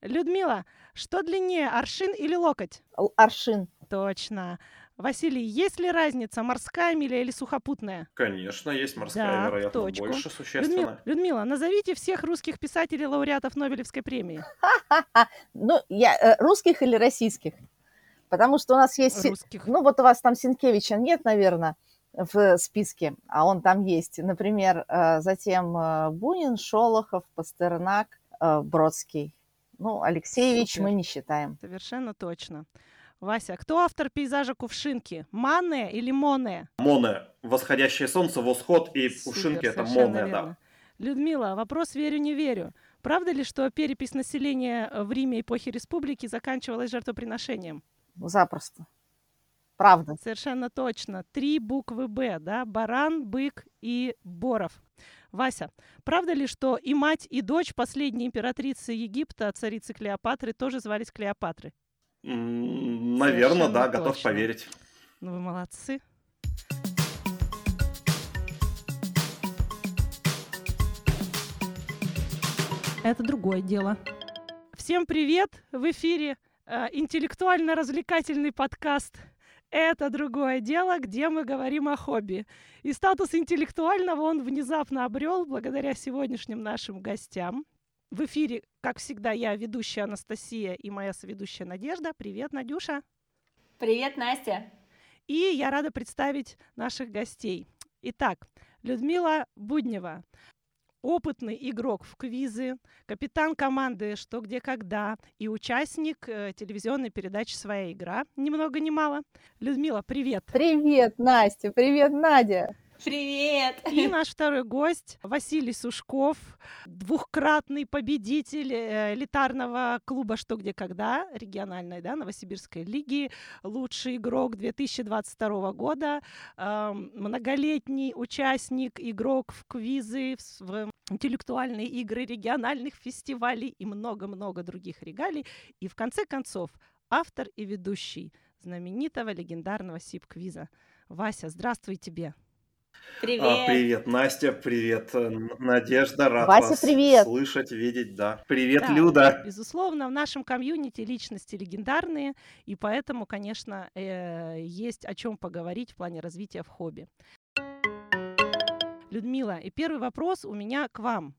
Людмила, что длиннее, аршин или локоть? Л- Аршин. Точно. Василий, есть ли разница, морская миля или сухопутная? Конечно, есть морская, Да, вероятно, точку. больше Людмила, существенно. Людмила, назовите всех русских писателей, лауреатов Нобелевской премии. Ну, я, э, русских или российских? Потому что у нас есть... Русских. Ну, вот у вас там Синкевича нет, наверное, в списке, а он там есть. Например, э, затем э, Бунин, Шолохов, Пастернак, Бродский. Ну, Алексеевич Супер. мы не считаем. Совершенно точно. Вася, кто автор пейзажа Кувшинки? Мане или Моне? Моне. Восходящее солнце, восход и Супер, пушинки это моне, верно. да. Людмила, вопрос верю, не верю. Правда ли, что перепись населения в Риме эпохи республики заканчивалась жертвоприношением? Запросто. Правда. Совершенно точно. Три буквы «Б», да? Баран, бык и Боров. Вася, правда ли, что и мать, и дочь последней императрицы Египта, царицы Клеопатры, тоже звались Клеопатры? Наверное, Совершенно да, готов точно. поверить. Ну, вы молодцы. Это другое дело. Всем привет! В эфире э, интеллектуально-развлекательный подкаст «Это другое дело», где мы говорим о хобби. И статус интеллектуального он внезапно обрел благодаря сегодняшним нашим гостям. В эфире, как всегда, я, ведущая Анастасия и моя соведущая Надежда. Привет, Надюша! Привет, Настя. И я рада представить наших гостей. Итак, Людмила Буднева, опытный игрок в квизы, капитан команды «Что, где, когда» и участник э, телевизионной передачи «Своя игра». Ни много ни мало. Людмила, привет! Привет, Настя. Привет, Надя. Привет. И наш второй гость Василий Сушков, двухкратный победитель э, элитарного клуба «Что, где, когда» региональной, да, Новосибирской лиги, лучший игрок 2022 года, эм, многолетний участник, игрок в квизы, в, интеллектуальные игры региональных фестивалей и много-много других регалий. И в конце концов автор и ведущий знаменитого легендарного СИП-квиза. Вася, здравствуй тебе! Привет. А, привет, Настя, привет, э, Надежда, рад Вася, вас привет. слышать, видеть, да. Привет, Да, Люда. Безусловно, в нашем комьюнити личности легендарные, и поэтому, конечно, э, есть о чем поговорить в плане развития в хобби. Людмила, и первый вопрос у меня к вам.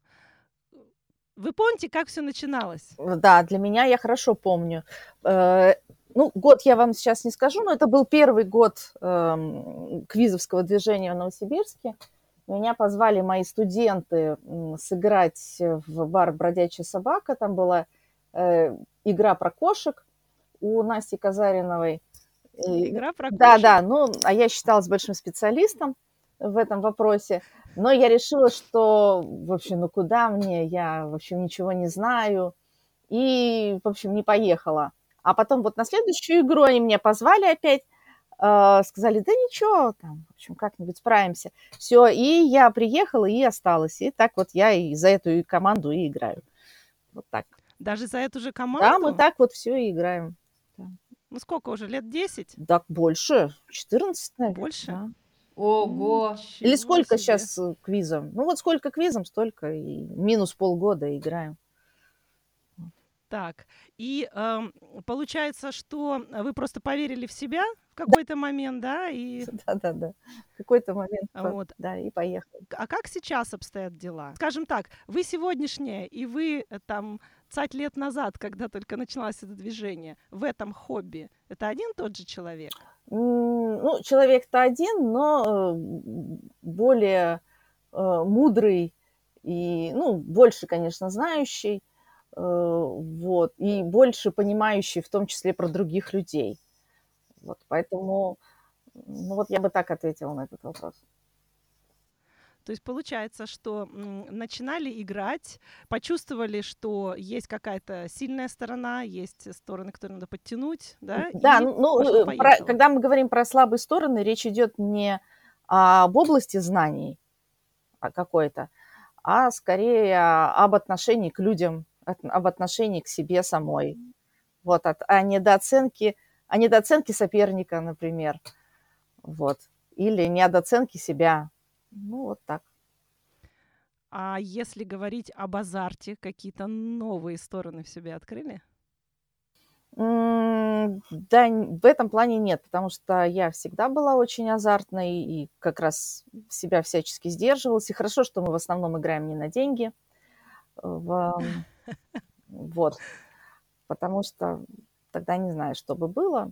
Вы помните, как все начиналось? Да, для меня я хорошо помню. Э, Ну, год я вам сейчас не скажу, но это был первый год эм, квизовского движения в Новосибирске. Меня позвали мои студенты сыграть в бар «Бродячая собака». Там была э, игра про кошек у Насти Казариновой. Игра про Да, кошек. да, ну, а я считалась большим специалистом в этом вопросе, но я решила, что, в общем, ну куда мне, я, в общем, ничего не знаю, и, в общем, не поехала. А потом вот на следующую игру они меня позвали опять, э, сказали, да ничего, там, в общем, как-нибудь справимся. Все, и я приехала и осталась, и так вот я и за эту команду и играю. Вот так. Даже за эту же команду? Да, мы так вот все и играем. Ну сколько уже, лет 10? Так больше, 14, наверное. Больше? да. Ого. Или сколько себе. сейчас квизом? Ну вот сколько квизом, столько и минус полгода играем. Так, и эм, получается, что вы просто поверили в себя в какой-то момент, да, и Да-да-да. В какой-то момент, А вот. да, и поехали. А как сейчас обстоят дела? Скажем так, вы сегодняшняя и вы э, там цать лет назад, когда только началось это движение, в этом хобби, это один тот же человек? Ну, человек-то один, но э, более э, мудрый и, ну, больше, конечно, знающий, э, вот, и больше понимающий, в том числе про других людей. Вот, поэтому, ну, вот я бы так ответила на этот вопрос. То есть получается, что начинали играть, почувствовали, что есть какая-то сильная сторона, есть стороны, которые надо подтянуть, да? Да, ну, ну, э, про- когда мы говорим про слабые стороны, речь идет не об области знаний а какой-то, а скорее об отношении к людям, от- об отношении к себе самой. Вот, от, о недооценке, о недооценке соперника, например. Вот. Или недооценке себя. Ну, вот так. А если говорить об азарте, какие-то новые стороны в себе открыли? Да, в этом плане нет, потому что я всегда была очень азартной и как раз себя всячески сдерживалась. И хорошо, что мы в основном играем не на деньги. В... Вот. Потому что тогда не знаю, что бы было.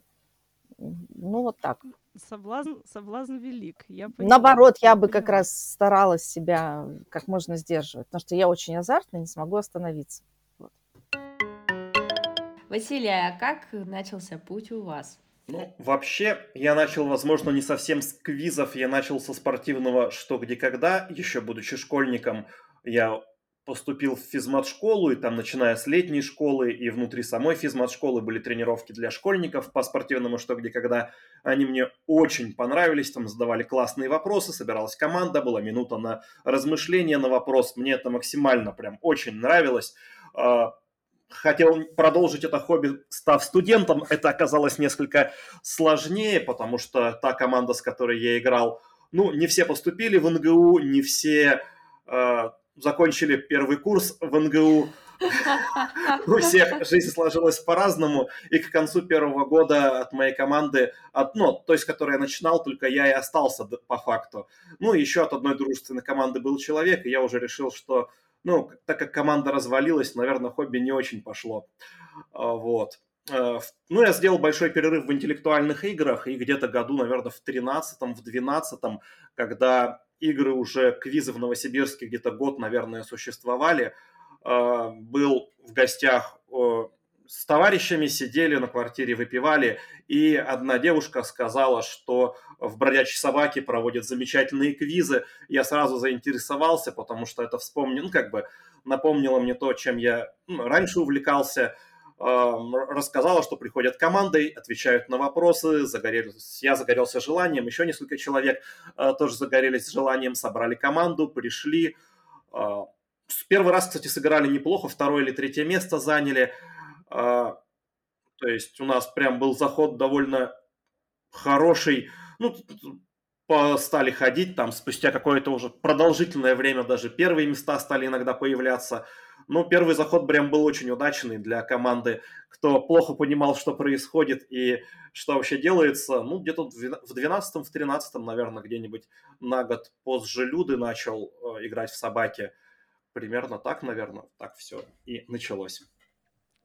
Ну, вот так. Соблазн, соблазн велик. Я Наоборот, я бы как раз старалась себя как можно сдерживать, потому что я очень азартная, не смогу остановиться. Вот. Василий, а как начался путь у вас? Ну, вообще, я начал, возможно, не совсем с квизов, я начал со спортивного «Что, где, когда», еще будучи школьником. Я поступил в физмат-школу, и там, начиная с летней школы и внутри самой физмат-школы были тренировки для школьников по спортивному «Что, где, когда». Они мне очень понравились, там задавали классные вопросы, собиралась команда, была минута на размышление на вопрос. Мне это максимально прям очень нравилось. А, хотел продолжить это хобби, став студентом. Это оказалось несколько сложнее, потому что та команда, с которой я играл, ну, не все поступили в НГУ, не все э, закончили первый курс в НГУ. У всех жизнь сложилась по-разному, и к концу первого года от моей команды, от, ну, той, с которой я начинал, только я и остался по факту. Ну, еще от одной дружественной команды был человек, и я уже решил, что, ну, так как команда развалилась, наверное, хобби не очень пошло. А, вот. Э, ну, я сделал большой перерыв в интеллектуальных играх, и где-то году, наверное, в 13-м, в 12-м, когда игры уже, квизы в Новосибирске где-то год, наверное, существовали. А, был в гостях с товарищами, сидели на квартире, выпивали, и одна девушка сказала, что в «Бродячей собаке» проводят замечательные квизы. Я сразу заинтересовался, потому что это вспомнил, ну, как бы напомнило мне то, чем я ну, раньше увлекался – рассказала, что приходят командой, отвечают на вопросы, загорелись, я загорелся желанием, еще несколько человек а, тоже загорелись желанием, собрали команду, пришли. А, первый раз, кстати, сыграли неплохо, второе или третье место заняли. А, то есть у нас прям был заход довольно хороший. Ну, стали ходить, там спустя какое-то уже продолжительное время даже первые места стали иногда появляться. Но первый заход прям был очень удачный для команды, кто плохо понимал, что происходит и что вообще делается. Ну, где-то в 12-м, в 13-м, наверное, где-нибудь на год позже Люды начал э, играть в собаки. Примерно так, наверное, так все и началось.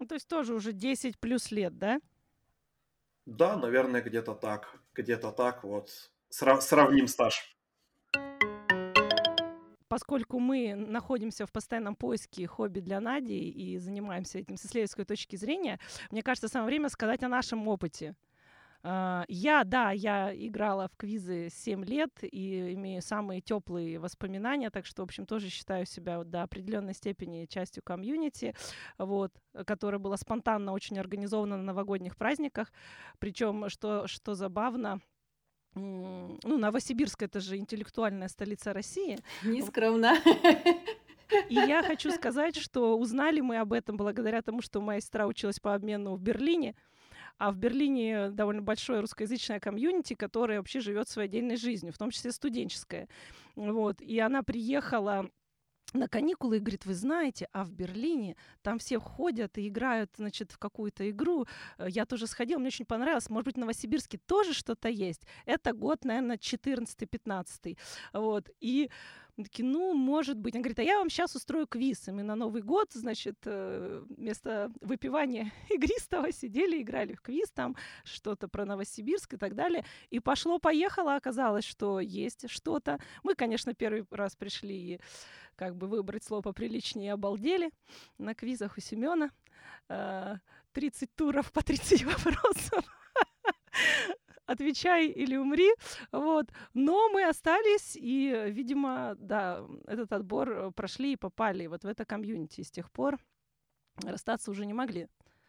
Ну, то есть тоже уже 10 плюс лет, да? Да, наверное, где-то так. Где-то так вот. Срав- сравним стаж поскольку мы находимся в постоянном поиске хобби для Нади и занимаемся этим с исследовательской точки зрения, мне кажется, самое время сказать о нашем опыте. А, я, да, я играла в квизы 7 лет и имею самые теплые воспоминания, так что, в общем, тоже считаю себя до определенной степени частью комьюнити, вот, которая была спонтанно очень организована на новогодних праздниках. Причем, что, что забавно, ну, Новосибирск это же интеллектуальная столица России. Нескромно. И я хочу сказать, что узнали мы об этом благодаря тому, что моя сестра училась по обмену в Берлине, а в Берлине довольно большое русскоязычное комьюнити, которое вообще живет своей отдельной жизнью, в том числе студенческое. Вот. И она приехала на каникулы и говорит, вы знаете, а в Берлине там все ходят и играют, значит, в какую-то игру. Э, я тоже сходила, мне очень понравилось. Может быть, в Новосибирске тоже что-то есть. Это год, наверное, 14-15. Вот. И такие, ну, может быть. Он говорит, а я вам сейчас устрою квиз. И мы на Новый год, значит, э, вместо выпивания игристого сидели, играли в квиз, там что-то про Новосибирск и так далее. И пошло-поехало, оказалось, что есть что-то. Мы, конечно, первый раз пришли и как бы выбрать слово поприличнее обалдели на квизах у Семена. 30 э, туров по 30 вопросов отвечай или умри, вот. Но мы остались, и, видимо, да, этот отбор э, прошли и попали вот в это комьюнити. И с тех пор расстаться уже не могли.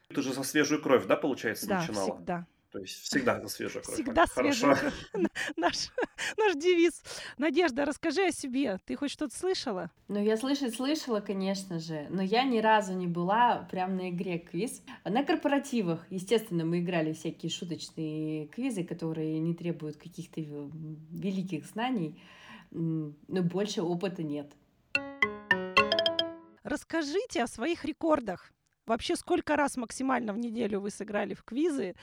Ты же за свежую кровь, да, получается, да, начинала? всегда. То есть всегда за свежую кровь. Всегда свежая кровь. Наш, наш девиз. Надежда, расскажи о себе. Ты хоть что-то слышала? Ну, я слышать слышала, конечно же, но я ни разу не была прям на игре квиз. На корпоративах, естественно, мы играли всякие шуточные квизы, которые не требуют каких-то великих знаний, но больше опыта нет. Расскажите о своих рекордах. Вообще, сколько раз максимально в неделю вы сыграли в квизы?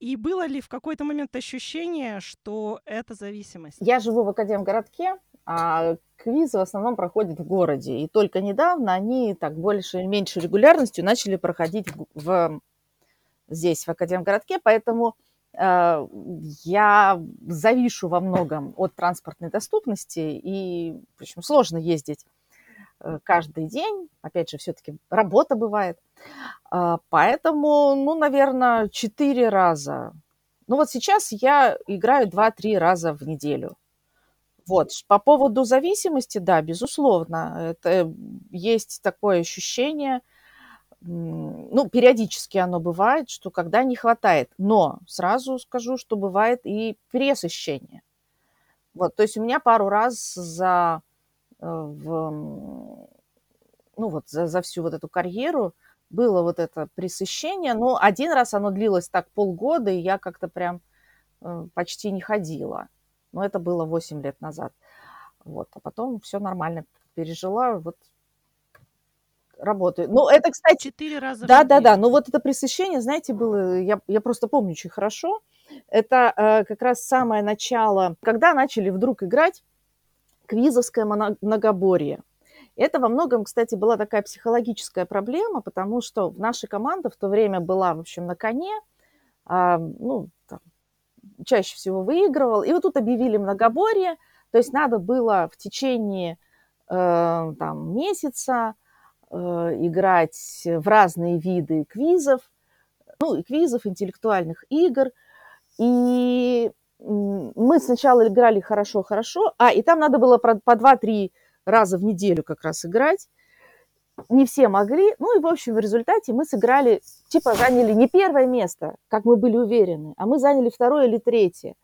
И было ли в какой-то момент ощущение, что это зависимость? Я живу в Академгородке, а квизы в основном проходят в городе. И только недавно они так больше или меньше регулярностью начали проходить в, в, здесь, в Академгородке. Поэтому э, я завишу во многом от транспортной доступности. И, в общем, сложно ездить э, каждый день. Опять же, все-таки работа бывает. А, поэтому, ну, наверное, четыре раза. Ну, вот сейчас я играю два-три раза в неделю. Вот. По поводу зависимости, да, безусловно, это есть такое ощущение, ну, периодически оно бывает, что когда не хватает. Но сразу скажу, что бывает и пересыщение. Вот, то есть у меня пару раз за, э, в, ну, вот за, за всю вот эту карьеру было вот это пресыщение. Но один раз оно длилось так полгода, и я как-то прям э, почти не ходила. Но это было 8 лет назад. Вот. А потом все нормально пережила. Вот работаю. Ну, это, кстати... Четыре раза Да, да, да. Ну, вот это пресыщение, знаете, было... Я, я просто помню очень хорошо. Это э, как раз самое начало, когда начали вдруг играть квизовское многоборье. Это во многом, кстати, была такая психологическая проблема, потому что наша команда в то время была, в общем, на коне, ну, там, чаще всего выигрывал. И вот тут объявили многоборье, то есть надо было в течение э, там, месяца э, играть в разные виды квизов, ну, и квизов, интеллектуальных игр. И мы сначала играли хорошо-хорошо, а, и там надо было по 2-3 раза в неделю как раз играть. Не все могли. Ну и, в общем, в результате мы сыграли, типа заняли не первое место, как мы были уверены, а мы заняли второе или третье.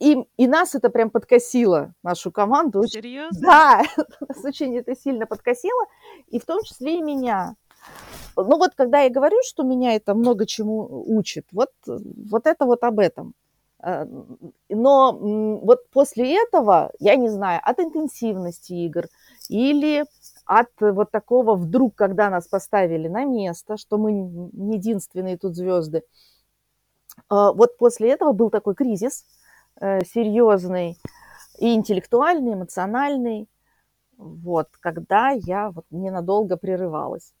И, и нас это прям подкосило, нашу команду. Серьезно? Да, нас очень это сильно подкосило, и в том числе и меня. Ну вот, когда я говорю, что меня это много чему учит, вот, вот это вот об этом. Э, но вот после этого, я не знаю, от интенсивности игр или от вот такого вдруг, когда нас поставили на место, что мы не единственные тут звезды, э, вот после этого был такой кризис э, серьезный и интеллектуальный, эмоциональный, вот, когда я вот ненадолго прерывалась.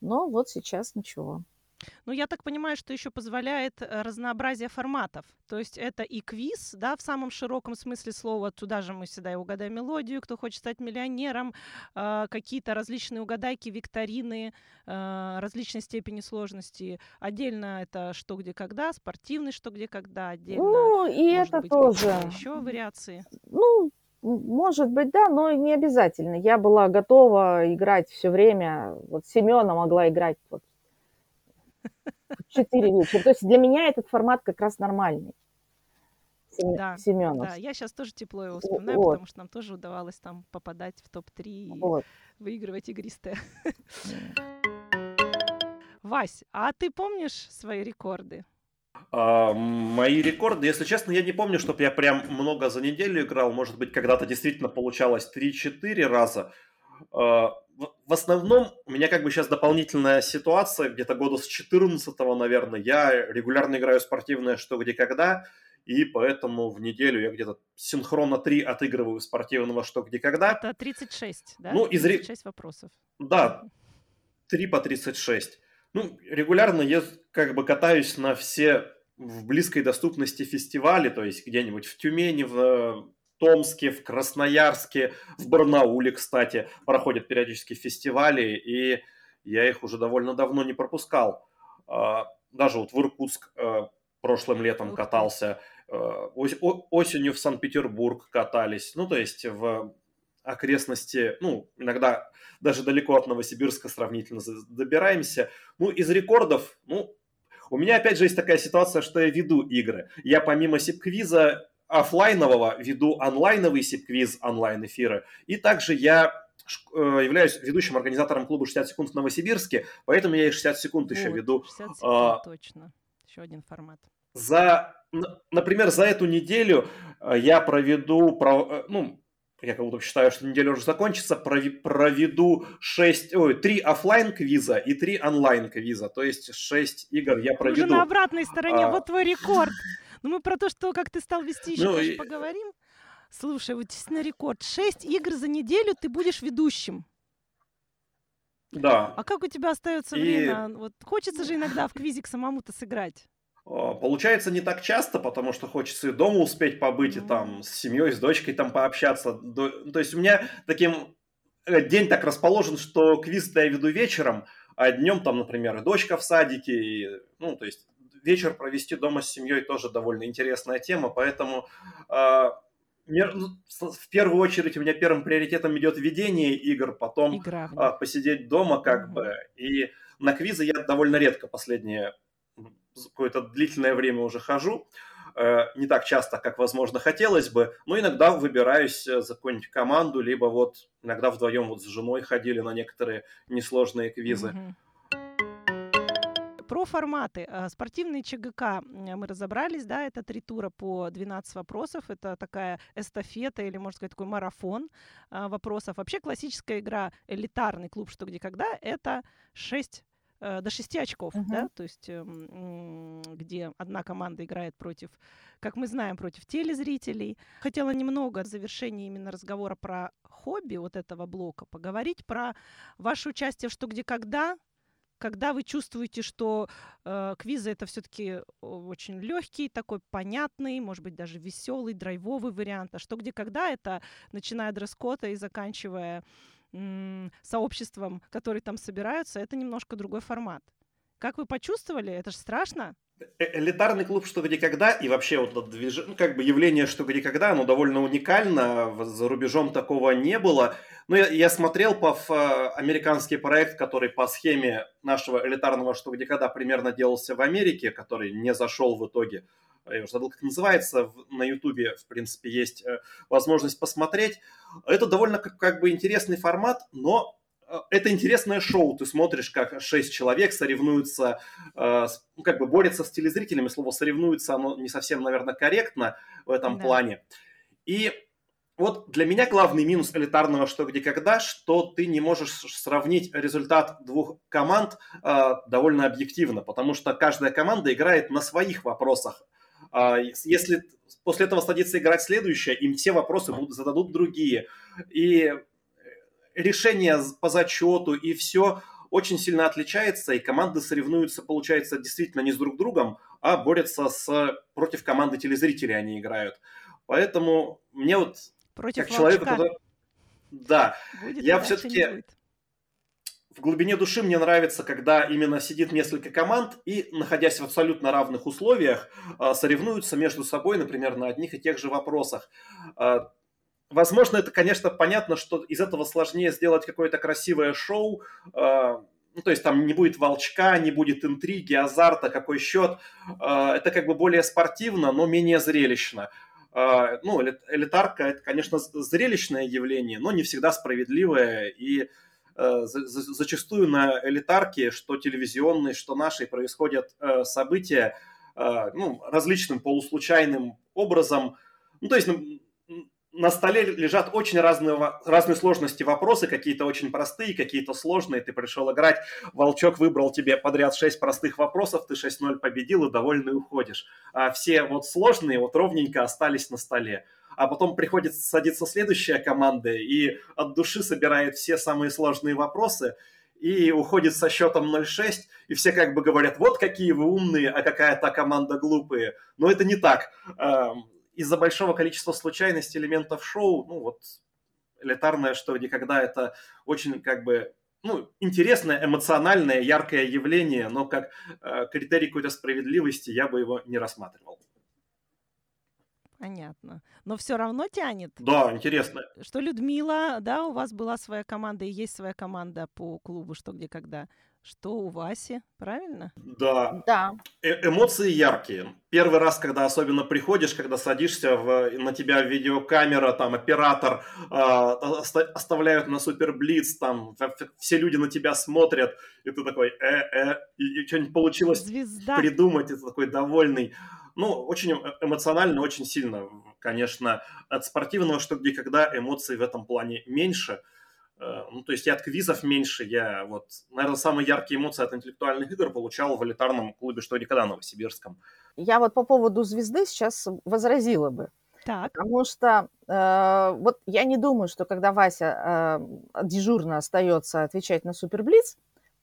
Но вот сейчас ничего. Ну, я так понимаю, что еще позволяет э, разнообразие форматов. То есть это и квиз, да, в самом широком смысле слова. Туда же мы всегда и угадаем мелодию, кто хочет стать миллионером, э, какие-то различные угадайки, викторины, э, различной степени сложности. Отдельно это что, где, когда, спортивный что, где, когда, отдельно. Ну, и это быть, тоже. Еще вариации. Ну, может быть, да, но не обязательно. Я была готова играть все время. Вот Семена могла играть вот 4 вечера. То есть для меня этот формат как раз нормальный. Да, Семенов. Да, я сейчас тоже тепло его вспоминаю, вот. потому что нам тоже удавалось там попадать в топ-3 и вот. выигрывать игристые. Вась, а ты помнишь свои рекорды? А, мои рекорды, если честно, я не помню, чтобы я прям много за неделю играл. Может быть, когда-то действительно получалось 3-4 раза. А, в основном у меня как бы сейчас дополнительная ситуация, где-то года с 14 наверное, я регулярно играю спортивное «Что, где, когда», и поэтому в неделю я где-то синхронно 3 отыгрываю спортивного «Что, где, когда». Это 36, да? Ну, из... 36 вопросов. Да, 3 по 36. Ну, регулярно я как бы катаюсь на все в близкой доступности фестивали, то есть где-нибудь в Тюмени, в Томске, в Красноярске, в Барнауле, кстати, проходят периодически фестивали, и я их уже довольно давно не пропускал. А, даже вот в Иркутск э, прошлым летом катался, э, осенью в Санкт-Петербург катались, ну, то есть в окрестности, ну, иногда даже далеко от Новосибирска сравнительно добираемся. Ну, из рекордов, ну, у меня опять же есть такая ситуация, что я веду игры. Я помимо сип-квиза офлайнового веду онлайновый сип-квиз онлайн-эфиры. И также я э, являюсь ведущим организатором клуба 60 секунд в Новосибирске, поэтому я и 60 секунд вот, еще веду. 60 секунд, а, точно. Еще один формат. За, например, за эту неделю э, я проведу, э, ну, я как будто считаю, что неделя уже закончится, проведу 6, ой, 3 офлайн квиза и 3 онлайн квиза. То есть 6 игр я проведу. Уже на обратной стороне, а... вот твой рекорд. Ну мы про то, что как ты стал вести еще, ну, конечно, и... поговорим. Слушай, вот действительно рекорд. 6 игр за неделю ты будешь ведущим. Да. А как у тебя остается и... время? Вот хочется же иногда в квизик самому-то сыграть. А, получается не так часто, потому что хочется и дома успеть побыть, и там с семьей, с дочкой там пообщаться. То есть у меня таким э, день так расположен, что квиз я веду вечером, а днем там, например, и дочка в садике, и, ну, то есть вечер провести дома с семьей тоже довольно интересная тема, поэтому э, в первую очередь у меня первым приоритетом идет ведение игр, потом Игра, э, посидеть дома как угу. бы, и на квизы я довольно редко последние какое-то длительное время уже хожу. Э, не так часто, как, возможно, хотелось бы, но иногда выбираюсь э, за какую-нибудь команду, либо вот иногда вдвоем вот с женой ходили на некоторые несложные квизы. Про форматы. Э, спортивный ЧГК мы разобрались, да, это три тура по 12 вопросов, это такая эстафета или, можно сказать, такой марафон вопросов. Вообще классическая игра «Элитарный клуб. Что, где, когда» — это 6 Э, до 6 очков, uh-huh. да, то есть эм, где одна команда играет против, как мы знаем, против телезрителей. Хотела немного в завершении именно разговора про хобби вот этого блока поговорить про ваше участие в «Что, где, когда», когда вы чувствуете, что э, квизы это все-таки очень легкий, такой понятный, может быть, даже веселый, драйвовый вариант, а что где когда это, начиная дресс-кода и заканчивая сообществом, которые там собираются, это немножко другой формат. Как вы почувствовали? Это же страшно. Э, элитарный клуб «Что, где, когда» и вообще вот это движ... ну, как бы явление «Что, где, когда», оно довольно уникально, за рубежом такого не было. Но я, я смотрел по американский проект, который по схеме нашего элитарного «Что, где, когда» примерно делался в Америке, который не зашел в итоге я уже забыл, как называется, на Ютубе, в принципе, есть э, возможность посмотреть. Это довольно как, как бы интересный формат, но это интересное шоу. Ты смотришь, как шесть человек соревнуются, э, ну, как бы борются с телезрителями. Слово «соревнуются» оно не совсем, наверное, корректно в этом да. плане. И вот для меня главный минус элитарного «Что, где, когда», что ты не можешь сравнить результат двух команд э, довольно объективно, потому что каждая команда играет на своих вопросах. А, если после этого садится играть следующая, им все вопросы будут, зададут другие. И решение по зачету и все очень сильно отличается, и команды соревнуются, получается, действительно не с друг другом, а борются с, против команды телезрителей они играют. Поэтому мне вот, против как человеку, который... Да, будет я все-таки в глубине души мне нравится, когда именно сидит несколько команд и, находясь в абсолютно равных условиях, а, соревнуются между собой, например, на одних и тех же вопросах. Возможно, это, конечно, понятно, что из этого сложнее сделать какое-то красивое шоу, а, ну, то есть там не будет волчка, не будет интриги, азарта, какой счет. Это как бы более спортивно, но менее зрелищно. Ну, элитарка – это, конечно, зрелищное явление, но не всегда справедливое и Э, зачастую на элитарке, что телевизионной, что нашей, происходят э, события э, ну, различным полуслучайным образом. Ну, то есть на столе лежат очень разные, разные сложности вопросы, какие-то очень простые, какие-то сложные. Ты пришел играть, Волчок выбрал тебе подряд 6 простых вопросов, ты 6-0 победил и довольный уходишь. А все вот сложные вот ровненько остались на столе а потом приходит садиться следующая команда и от души собирает все самые сложные вопросы и уходит со счетом 0-6, и все как бы говорят, вот какие вы умные, а какая то команда глупые. Но это не так. Из-за большого количества случайностей элементов шоу, ну вот элитарное, что никогда это очень как бы ну, интересное, эмоциональное, яркое явление, но как э, критерий какой-то справедливости я бы его не рассматривал. Понятно. Но все равно тянет. Да, интересно. Что Людмила, да, у вас была своя команда и есть своя команда по клубу «Что, где, когда». Что у Васи, правильно? Да. Да. Э эмоции яркие. Первый раз, когда особенно приходишь, когда садишься, в, на тебя видеокамера, там, оператор, э, оставляют на суперблиц, там, все люди на тебя смотрят, и ты такой, э-э, и, и что-нибудь получилось Звезда. придумать, и ты такой довольный. Ну, очень эм, эмоционально, очень сильно. Конечно, от спортивного что где когда эмоций в этом плане меньше. Э, ну, то есть и от квизов меньше. Я вот, наверное, самые яркие эмоции от интеллектуальных игр получал в элитарном клубе «Что никогда» Новосибирском. Я вот по поводу звезды сейчас возразила бы. Так. Потому что э, вот я не думаю, что когда Вася э, дежурно остается отвечать на Суперблиц,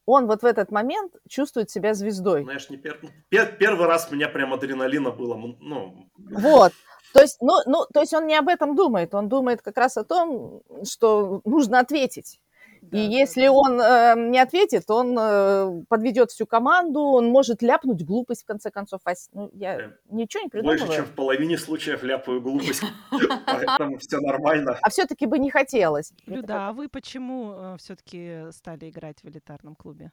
он вот в этот момент чувствует себя звездой. Знаешь, не пер... Пер... первый раз у меня прям адреналина было. Ну... Вот. То есть, ну, ну, то есть он не об этом думает, он думает как раз о том, что нужно ответить. Да, и если да. он э, не ответит, он э, подведет всю команду, он может ляпнуть глупость в конце концов. Ну, я э, ничего не придумываю. Больше, чем в половине случаев ляпаю глупость, поэтому все нормально. А все-таки бы не хотелось. Люда, а вы почему э, все-таки стали играть в элитарном клубе?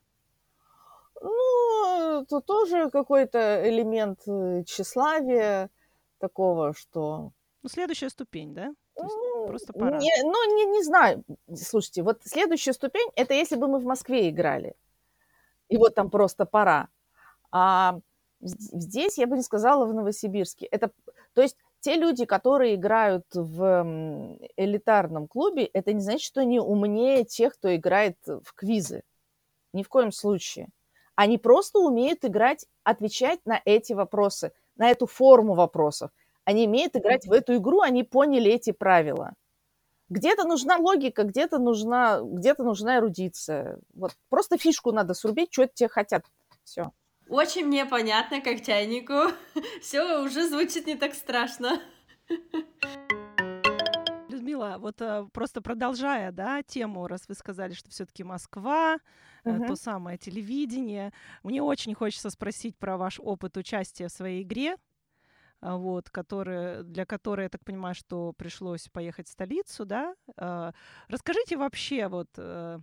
Ну, это тоже какой-то элемент э, тщеславия такого, что... Ну, следующая ступень, да? Ну, просто пора. Не, ну, не, не знаю. Слушайте, вот следующая ступень, это если бы мы в Москве играли. И вот там просто пора. А здесь я бы не сказала в Новосибирске. Это, то есть те люди, которые играют в элитарном клубе, это не значит, что они умнее тех, кто играет в квизы. Ни в коем случае. Они просто умеют играть, отвечать на эти вопросы, на эту форму вопросов. Они умеют играть в эту игру, они поняли эти правила. Где-то нужна логика, где-то нужна, где-то нужна эрудиция. Вот просто фишку надо срубить, что тебе хотят. Все. Очень мне понятно, как чайнику. Все уже звучит не так страшно. Людмила, вот а, просто продолжая, да, тему, раз вы сказали, что все-таки Москва, uh-huh. то самое телевидение, мне очень хочется спросить про ваш опыт участия в своей игре. А, вот, которые, для которой, я так понимаю, что пришлось поехать в столицу, да. А, расскажите вообще, вот, э,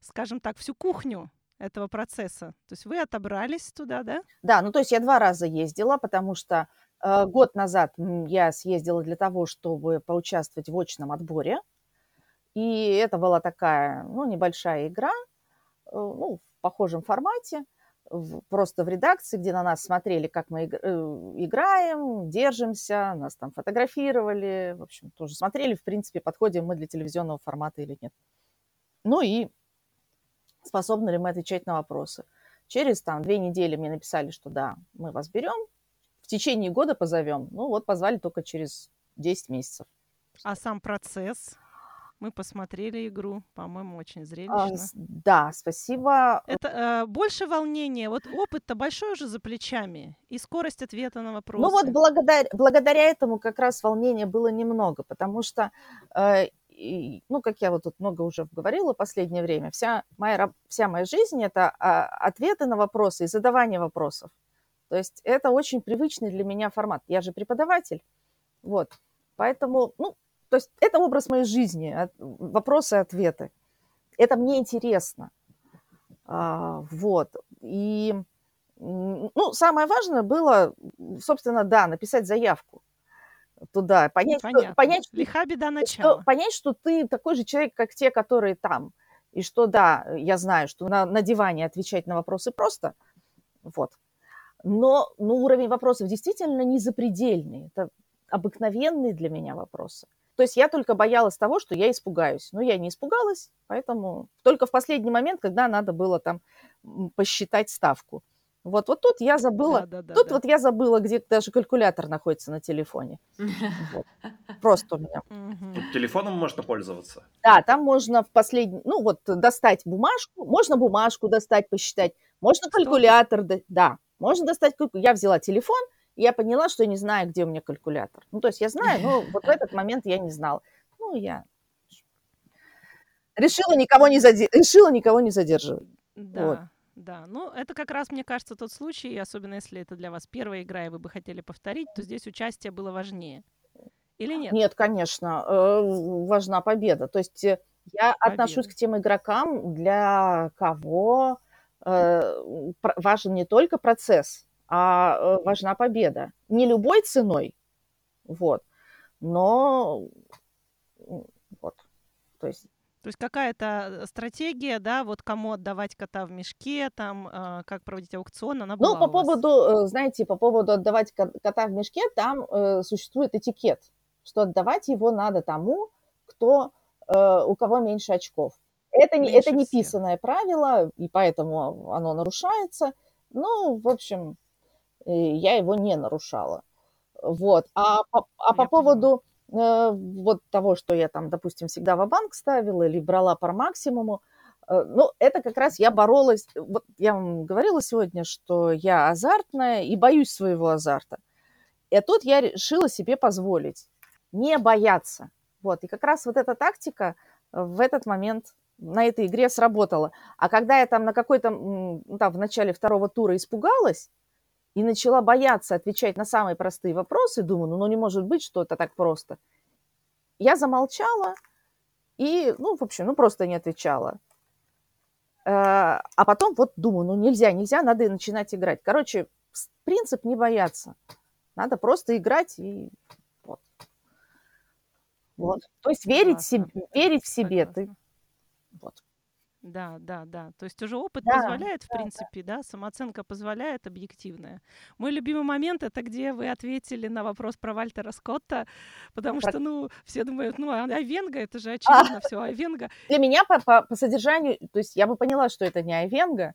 скажем так, всю кухню этого процесса. То есть вы отобрались туда, да? Да, ну то есть я два раза ездила, потому что э, год назад я съездила для того, чтобы поучаствовать в очном отборе. И это была такая, ну, небольшая игра, э, ну, в похожем формате просто в редакции, где на нас смотрели, как мы э, играем, держимся, нас там фотографировали, в общем, тоже смотрели, в принципе, подходим мы для телевизионного формата или нет. Ну и способны ли мы отвечать на вопросы. Через там две недели мне написали, что да, мы вас берем, в течение года позовем. Ну вот позвали только через 10 месяцев. А сам процесс? Мы посмотрели игру, по-моему, очень зрелищно. А, да, спасибо. Это э, больше волнения. Вот опыт-то большой уже за плечами и скорость ответа на вопросы. Ну вот благодаря, благодаря этому как раз волнения было немного, потому что, э, и, ну, как я вот тут много уже говорила в последнее время, вся моя, вся моя жизнь – это а, ответы на вопросы и задавание вопросов. То есть это очень привычный для меня формат. Я же преподаватель, вот. Поэтому, ну, то есть это образ моей жизни, вопросы и ответы. Это мне интересно. А, вот. И, ну, самое важное было, собственно, да, написать заявку туда, понять, что, понять, Лиха беда начала. Что, понять, что ты такой же человек, как те, которые там. И что, да, я знаю, что на, на диване отвечать на вопросы просто. Вот. Но ну, уровень вопросов действительно не запредельный. Это обыкновенные для меня вопросы. То есть я только боялась того, что я испугаюсь. Но я не испугалась, поэтому только в последний момент, когда надо было там посчитать ставку. Вот, вот тут я забыла, да, да, да, тут да. вот я забыла, где даже калькулятор находится на телефоне. Вот. Просто у меня. Тут телефоном можно пользоваться? Да, там можно в последний, ну вот достать бумажку, можно бумажку достать, посчитать, можно калькулятор, да, можно достать, я взяла телефон, я поняла, что я не знаю, где у меня калькулятор. Ну, то есть я знаю, но вот в этот момент я не знала. Ну, я решила никого не, заде... решила никого не задерживать. Да. Вот. Да, ну это как раз, мне кажется, тот случай, особенно если это для вас первая игра, и вы бы хотели повторить, то здесь участие было важнее. Или нет? Нет, конечно, э, важна победа. То есть э, я победа. отношусь к тем игрокам, для кого э, важен не только процесс, а э, важна победа. Не любой ценой, вот, но вот, то есть То есть какая-то э, стратегия, да, вот кому отдавать кота в мешке, там, э, как проводить аукцион, она была Ну, по поводу, знаете, по поводу отдавать кота в мешке, там э, существует этикет, что отдавать его надо тому, кто, э, у кого меньше очков. Это не, это не писанное правило, и поэтому оно нарушается. Ну, в общем, я его не нарушала. Вот. А по, а по поводу Э, вот того, что я там, допустим, всегда в банк ставила или брала по максимуму, э, ну, это как раз я боролась. Вот я вам говорила сегодня, что я азартная и боюсь своего азарта. И тут я решила себе позволить не бояться. Вот. И как раз вот эта тактика в этот момент на этой игре сработала. А когда я там на какой-то, там, в начале второго тура испугалась, и начала бояться отвечать на самые простые вопросы, думаю, ну, ну не может быть, что это так просто. Я замолчала и, ну, в общем, ну, просто не отвечала. Э, а потом вот думаю, ну, нельзя, нельзя, надо начинать играть. Короче, принцип не бояться. Надо просто играть и вот. Вот. То есть верить, себе, верить в себе. Ты... Да, да, да. То есть уже опыт да, позволяет, в да, принципе, да. да, самооценка позволяет объективная. Мой любимый момент это где вы ответили на вопрос про Вальтера Скотта, потому про... что, ну, все думают, ну, Айвенга, это же очевидно, а. все Айвенга. Для меня по, по, по содержанию, то есть я бы поняла, что это не Айвенга,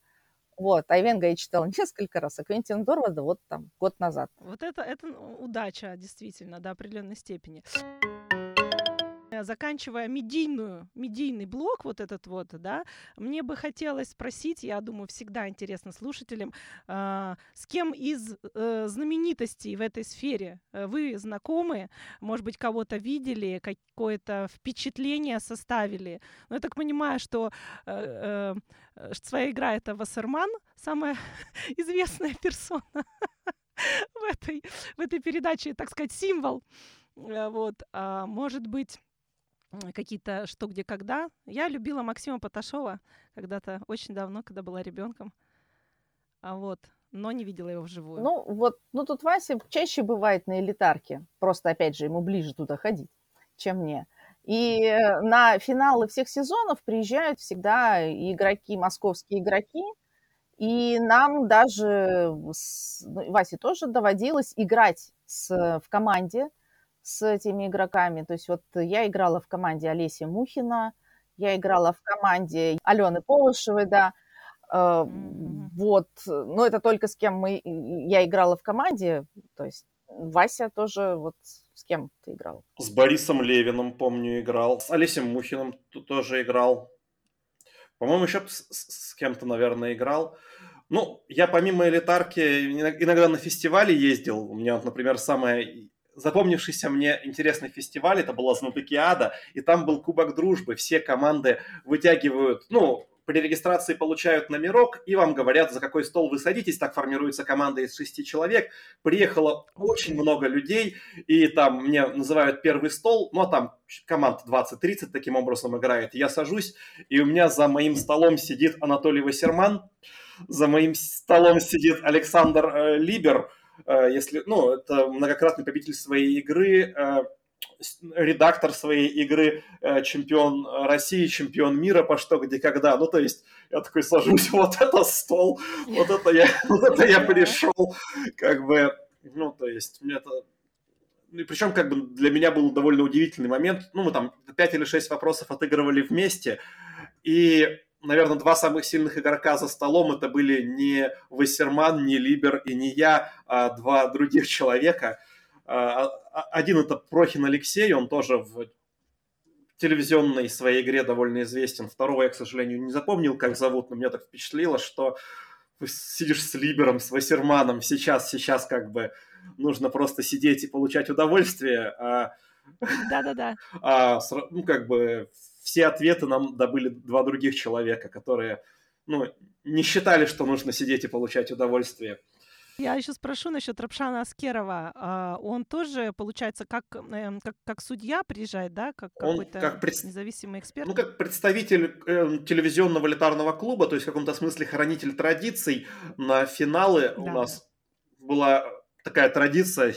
вот, Айвенга я читала несколько раз, а Квентин Дорвада вот там год назад. Вот это, это удача, действительно, до определенной степени заканчивая медийную, медийный блок вот этот вот, да, мне бы хотелось спросить, я думаю, всегда интересно слушателям, э, с кем из э, знаменитостей в этой сфере э, вы знакомы, может быть, кого-то видели, какое-то впечатление составили. Но я так понимаю, что э, э, своя игра это Вассерман, самая известная персона в этой, в этой передаче, так сказать, символ. Э, вот, а, может быть, какие-то «Что, где, когда». Я любила Максима Поташова когда-то, очень давно, когда была ребенком. А вот, но не видела его вживую. Ну, вот, ну тут Вася чаще бывает на элитарке. Просто, опять же, ему ближе туда ходить, чем мне. И э, на финалы всех сезонов приезжают всегда игроки, московские игроки. И нам даже, с, ну, Васе тоже доводилось играть с, в команде с этими игроками. То есть вот я играла в команде Олеси Мухина, я играла в команде Алены Полышевой, да. Mm-hmm. Вот, но это только с кем мы, я играла в команде, то есть Вася тоже вот с кем ты играл? С Борисом Левиным, помню, играл. С Олесем Мухиным тоже играл. По-моему, еще с, с кем-то, наверное, играл. Ну, я помимо элитарки иногда на фестивале ездил. У меня, например, самая запомнившийся мне интересный фестиваль, это была Знатокиада, и там был Кубок Дружбы, все команды вытягивают, ну, при регистрации получают номерок, и вам говорят, за какой стол вы садитесь, так формируется команда из шести человек. Приехало очень много людей, и там мне называют первый стол, ну, а там команд 20-30 таким образом играет. Я сажусь, и у меня за моим столом сидит Анатолий Вассерман, за моим столом сидит Александр э, Либер, если, ну, это многократный победитель своей игры, э, редактор своей игры, э, чемпион России, чемпион мира по что, где, когда. Ну, то есть я такой сажусь, вот это стол, вот это я, вот это я пришел, как бы, ну, то есть мне это... И причем, как бы, для меня был довольно удивительный момент. Ну, мы там 5 или 6 вопросов отыгрывали вместе, и наверное, два самых сильных игрока за столом это были не Вассерман, не Либер и не я, а два других человека. А, а, один это Прохин Алексей, он тоже в телевизионной своей игре довольно известен. Второго я, к сожалению, не запомнил, как зовут, но меня так впечатлило, что сидишь с Либером, с Вассерманом, сейчас, сейчас как бы нужно просто сидеть и получать удовольствие, а да-да-да. А, ну, как бы все ответы нам добыли два других человека, которые, ну, не считали, что нужно сидеть и получать удовольствие. Я еще спрошу насчет Рапшана Аскерова. А, он тоже, получается, как, эм, как, как судья приезжает, да? Как какой-то как пред... независимый эксперт? Ну, как представитель э, телевизионного элитарного клуба, то есть в каком-то смысле хранитель традиций. На финалы да. у нас была такая традиция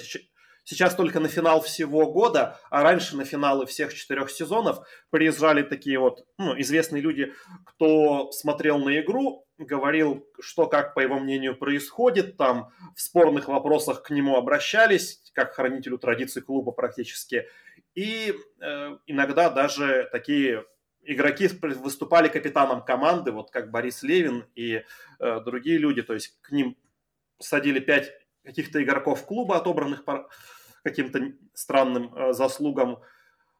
Сейчас только на финал всего года, а раньше на финалы всех четырех сезонов приезжали такие вот ну, известные люди, кто смотрел на игру, говорил, что как, по его мнению, происходит, там в спорных вопросах к нему обращались, как хранителю традиций клуба практически. И э, иногда даже такие игроки выступали капитаном команды, вот как Борис Левин и э, другие люди, то есть к ним садили пять каких-то игроков клуба, отобранных по каким-то странным э, заслугам.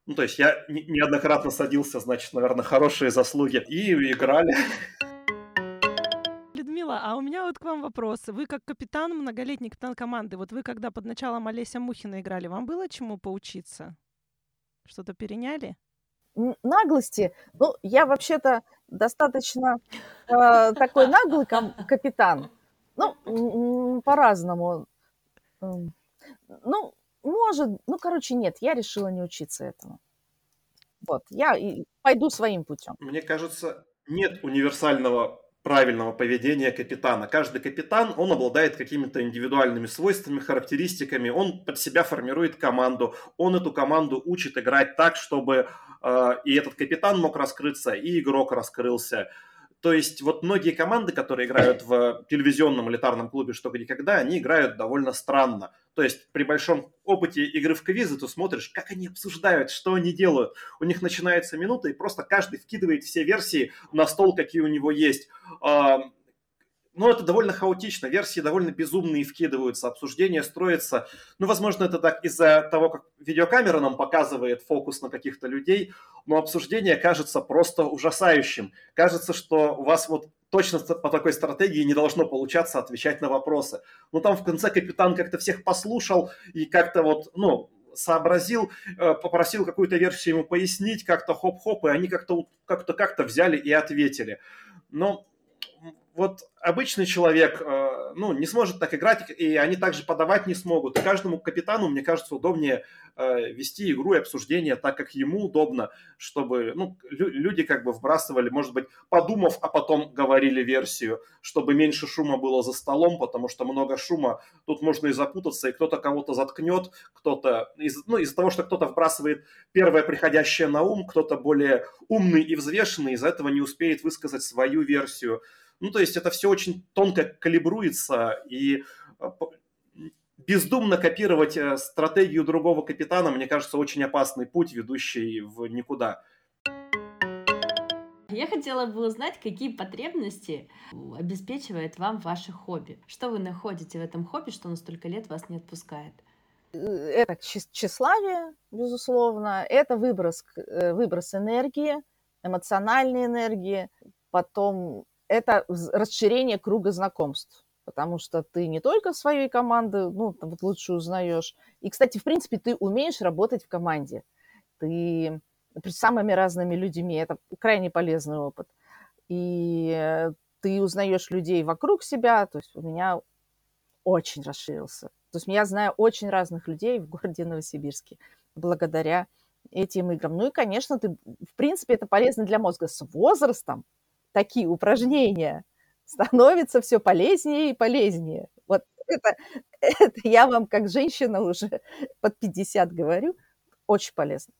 Ну, то есть я неоднократно садился, значит, наверное, хорошие заслуги. И играли. Людмила, а у меня вот к вам вопрос. Вы как капитан, многолетний капитан команды, вот вы когда под началом Олеся Мухина играли, вам было чему поучиться? Что-то переняли? Наглости? Ну, я вообще-то достаточно э, такой наглый капитан. Ну, по-разному. Ну, может, ну, короче, нет, я решила не учиться этому. Вот, я пойду своим путем. Мне кажется, нет универсального правильного поведения капитана. Каждый капитан, он обладает какими-то индивидуальными свойствами, характеристиками, он под себя формирует команду, он эту команду учит играть так, чтобы э, и этот капитан мог раскрыться, и игрок раскрылся. То есть вот многие команды, которые играют в телевизионном элитарном клубе «Что, где, когда», они играют довольно странно. То есть при большом опыте игры в квизы ты смотришь, как они обсуждают, что они делают. У них начинается минута, и просто каждый вкидывает все версии на стол, какие у него есть ну, это довольно хаотично, версии довольно безумные вкидываются, обсуждение строится. Ну, возможно, это так из-за того, как видеокамера нам показывает фокус на каких-то людей, но обсуждение кажется просто ужасающим. Кажется, что у вас вот точно по такой стратегии не должно получаться отвечать на вопросы. Ну, там в конце капитан как-то всех послушал и как-то вот, ну, сообразил, э, попросил какую-то версию ему пояснить, как-то хоп-хоп, и они как-то как-то как-то взяли и ответили. Но вот обычный человек, э, ну, не сможет так играть, и они также подавать не смогут. И каждому капитану, мне кажется, удобнее э, вести игру и обсуждение так, как ему удобно, чтобы, ну, люди как бы вбрасывали, может быть, подумав, а потом говорили версию, чтобы меньше шума было за столом, потому что много шума, тут можно и запутаться, и кто-то кого-то заткнет, кто-то, из, ну, из-за того, что кто-то вбрасывает первое приходящее на ум, кто-то более умный и взвешенный, из-за этого не успеет высказать свою версию, ну, то есть это все очень тонко калибруется, и э, бездумно копировать э, стратегию другого капитана, мне кажется, очень опасный путь, ведущий в никуда. Я хотела бы узнать, какие потребности обеспечивает вам ваше хобби. Что вы находите в этом хобби, что на столько лет вас не отпускает? Э, это тщеславие, безусловно, это выброс, выброс энергии, эмоциональной энергии, потом это расширение круга знакомств, потому что ты не только своей команды, ну, вот лучше узнаешь. И, кстати, в принципе, ты умеешь работать в команде. Ты с самыми разными людьми. Это крайне полезный опыт. И ты узнаешь людей вокруг себя. То есть у меня очень расширился. То есть я знаю очень разных людей в городе Новосибирске благодаря этим играм. Ну и, конечно, ты, в принципе, это полезно для мозга. С возрастом такие упражнения, становится все полезнее и полезнее. Вот это, это я вам как женщина уже под 50 говорю, очень полезно.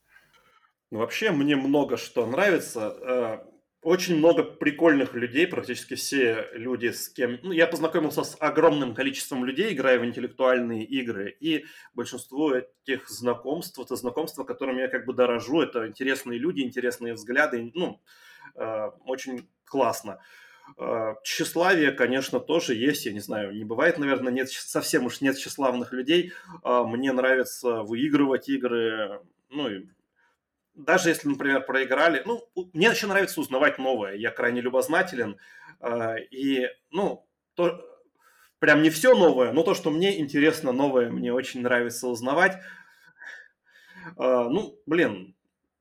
Ну, вообще мне много что нравится. Э, очень много прикольных людей, практически все люди, с кем... Ну, я познакомился с огромным количеством людей, играя в интеллектуальные игры, и большинство этих знакомств, это знакомства, которыми я как бы дорожу, это интересные люди, интересные взгляды, ну, очень классно. Э, тщеславие, конечно, тоже есть, я не знаю, не бывает, наверное, нет, совсем уж нет тщеславных людей. Э, мне нравится выигрывать игры, ну, и даже если, например, проиграли, ну, мне еще нравится узнавать новое, я крайне любознателен, и, ну, то, прям не все новое, но то, что мне интересно новое, мне очень нравится узнавать. Ну, блин,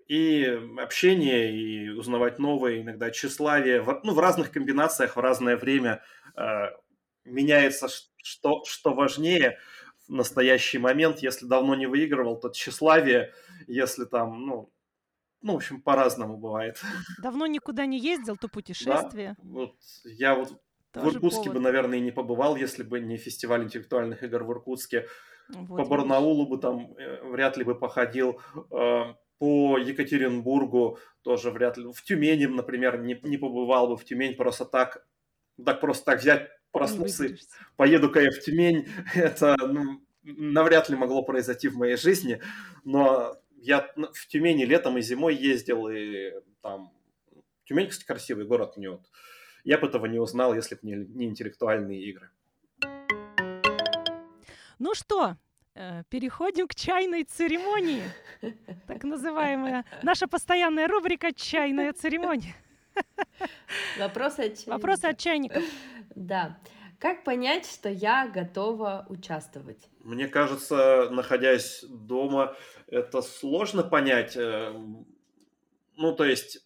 и общение, и узнавать новое, иногда тщеславие, в, ну, в разных комбинациях, в разное время э, меняется, что, что важнее в настоящий момент. Если давно не выигрывал, то тщеславие, если там, ну, ну, в общем, по-разному бывает. Давно никуда не ездил, то путешествие. Да, вот я вот Тоже в Иркутске повод. бы, наверное, и не побывал, если бы не фестиваль интеллектуальных игр в Иркутске. Вот, по Барнаулу бы там э, вряд ли бы походил. Э, по Екатеринбургу тоже вряд ли. В Тюмени, например, не, не побывал бы в Тюмень просто так. Так просто так взять, проснуться, поеду-ка я в Тюмень. Это ну, навряд ли могло произойти в моей жизни. Но я в Тюмени летом и зимой ездил, и там... Тюмень, кстати, красивый город. Мне вот... Я бы этого не узнал, если бы не, не интеллектуальные игры. Ну что, переходим к чайной церемонии. Так называемая наша постоянная рубрика «Чайная церемония». Вопросы от чайников. Вопросы от чайников. Да. Как понять, что я готова участвовать? Мне кажется, находясь дома, это сложно понять. Э, ну, то есть,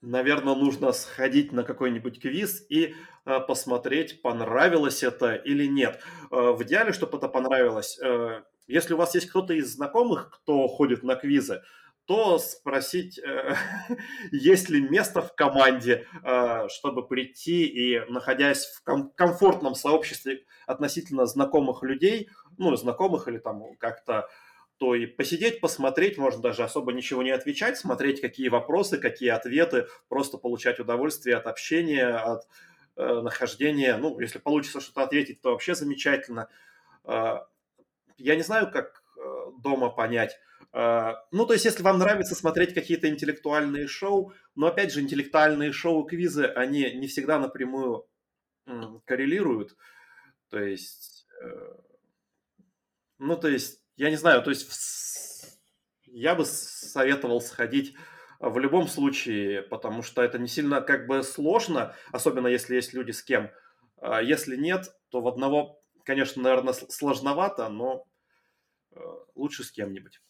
наверное, нужно сходить на какой-нибудь квиз и э, посмотреть, понравилось это или нет. Э, в идеале, чтобы это понравилось. Если у вас есть кто-то из знакомых, кто ходит на квизы, то спросить, э, есть ли место в команде, э, чтобы прийти и, находясь в ком- комфортном сообществе относительно знакомых людей, ну, знакомых или там как-то, то и посидеть, посмотреть, можно даже особо ничего не отвечать, смотреть, какие вопросы, какие ответы, просто получать удовольствие от общения, от э, нахождения. Ну, если получится что-то ответить, то вообще замечательно. Э, я не знаю, как э, дома понять, а, ну, то есть, если вам нравится смотреть какие-то интеллектуальные шоу, но, опять же, интеллектуальные шоу-квизы, они не всегда напрямую коррелируют. То есть, э, ну, то есть, я не знаю, то есть, я бы советовал сходить в любом случае, потому что это не сильно как бы сложно, особенно если есть люди с кем. А если нет, то в одного, конечно, наверное, сложновато, но э, лучше с кем-нибудь.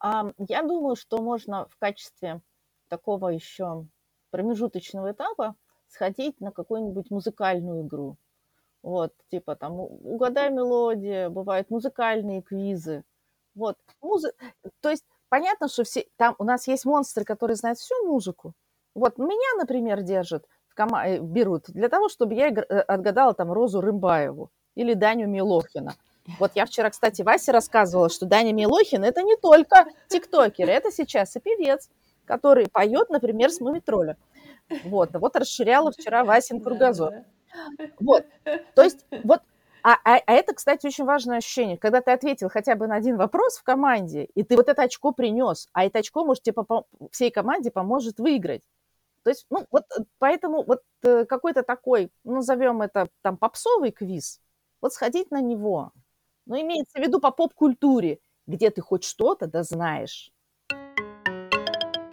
Я думаю, что можно в качестве такого еще промежуточного этапа сходить на какую-нибудь музыкальную игру. Вот, типа там угадай мелодию, бывают музыкальные квизы. Вот, музы... то есть понятно, что все там у нас есть монстры, которые знают всю музыку. Вот меня, например, держат в кома... Э, берут для того, чтобы я э, отгадала там Розу Рымбаеву или Даню Милохина. Вот я вчера, кстати, Васе рассказывала, что Даня Милохин – это не только тиктокер, это сейчас и певец, который поет, например, с Мумитроля. Вот, вот расширяла вчера Васин кругозор. Вот, то есть вот а, а, а это, кстати, очень важное ощущение, когда ты ответил хотя бы на один вопрос в команде, и ты вот это очко принес, а это очко, может, тебе по всей команде поможет выиграть. То есть, ну, вот поэтому вот э, какой-то такой, назовем это там попсовый квиз, вот сходить на него, но имеется в виду по поп-культуре, где ты хоть что-то да знаешь.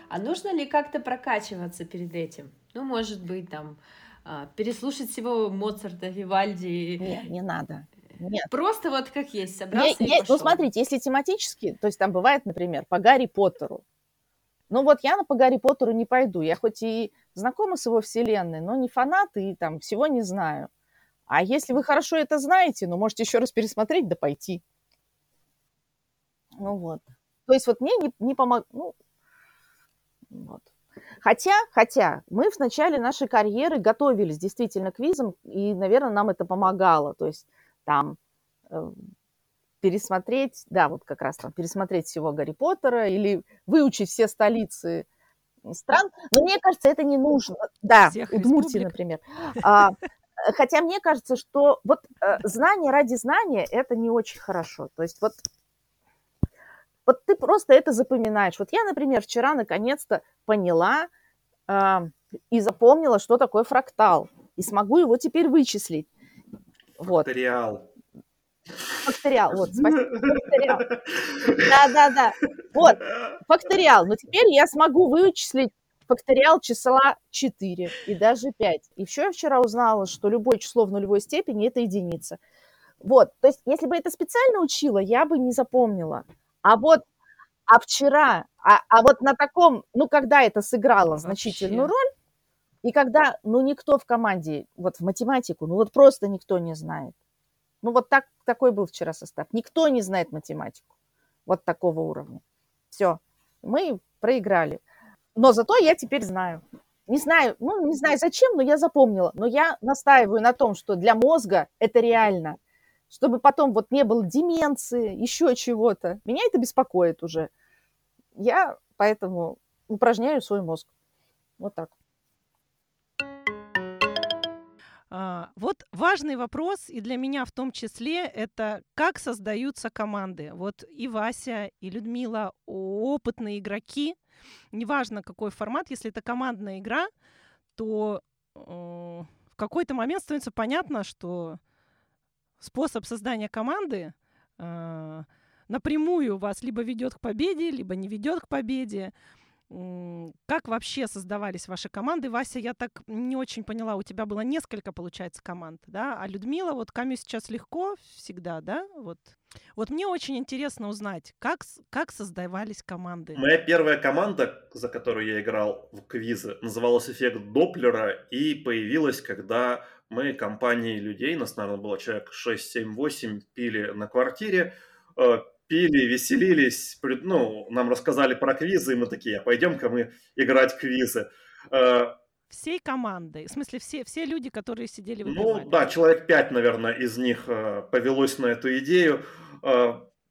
А нужно ли как-то прокачиваться перед этим? Ну, может быть, там, переслушать всего Моцарта, Вивальди. Нет, не надо. Нет. Просто вот как есть, собрался я, и пошел. Ну, смотрите, если тематически, то есть там бывает, например, по Гарри Поттеру. Ну, вот я на по Гарри Поттеру не пойду. Я хоть и знакома с его вселенной, но не фанат и там всего не знаю. А если вы хорошо это знаете, ну, можете еще раз пересмотреть да пойти. Ну вот. То есть вот мне не, не помог... Ну, вот. Хотя, хотя, мы в начале нашей карьеры готовились действительно к визам, и, наверное, нам это помогало. То есть там э, пересмотреть, да, вот как раз там пересмотреть всего Гарри Поттера или выучить все столицы стран. Но мне кажется, это не нужно. Да, Всех Удмуртии, например. А, Хотя мне кажется, что вот э, знание ради знания – это не очень хорошо. То есть вот, вот ты просто это запоминаешь. Вот я, например, вчера наконец-то поняла э, и запомнила, что такое фрактал. И смогу его теперь вычислить. Вот. Факториал. Факториал, вот, спасибо. Факториал. Да, да, да. Вот, факториал. Но теперь я смогу вычислить факториал числа 4 и даже 5. И еще я вчера узнала, что любое число в нулевой степени – это единица. Вот, то есть если бы это специально учила, я бы не запомнила. А вот, а вчера, а, а вот на таком, ну, когда это сыграло Вообще. значительную роль, и когда, ну, никто в команде, вот в математику, ну, вот просто никто не знает. Ну, вот так, такой был вчера состав. Никто не знает математику вот такого уровня. Все, мы проиграли. Но зато я теперь знаю. Не знаю, ну, не знаю зачем, но я запомнила. Но я настаиваю на том, что для мозга это реально. Чтобы потом вот не было деменции, еще чего-то. Меня это беспокоит уже. Я поэтому упражняю свой мозг. Вот так. А, вот важный вопрос, и для меня в том числе, это как создаются команды. Вот и Вася, и Людмила опытные игроки. Неважно, какой формат, если это командная игра, то э, в какой-то момент становится понятно, что способ создания команды э, напрямую вас либо ведет к победе, либо не ведет к победе. Как вообще создавались ваши команды? Вася, я так не очень поняла, у тебя было несколько, получается, команд, да? А Людмила, вот Камю сейчас легко всегда, да? Вот. Вот мне очень интересно узнать, как, как создавались команды. Моя первая команда, за которую я играл в квизы, называлась «Эффект Доплера» и появилась, когда мы компанией людей, нас, наверное, было человек 6, 7, 8, пили на квартире, э, пили, веселились, ну, нам рассказали про квизы, и мы такие, пойдем-ка мы играть квизы. Э, Всей командой, в смысле все, все люди, которые сидели в Ну да, человек пять, наверное, из них э, повелось на эту идею.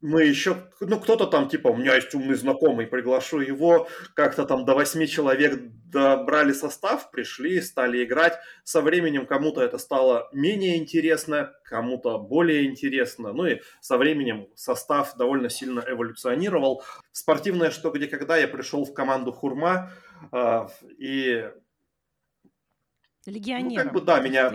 Мы еще, ну, кто-то там, типа, у меня есть умный знакомый, приглашу его, как-то там до восьми человек добрали состав, пришли, стали играть. Со временем кому-то это стало менее интересно, кому-то более интересно. Ну и со временем состав довольно сильно эволюционировал. Спортивное что, где, когда я пришел в команду Хурма, э, и Легионером. Ну, как бы, да, меня,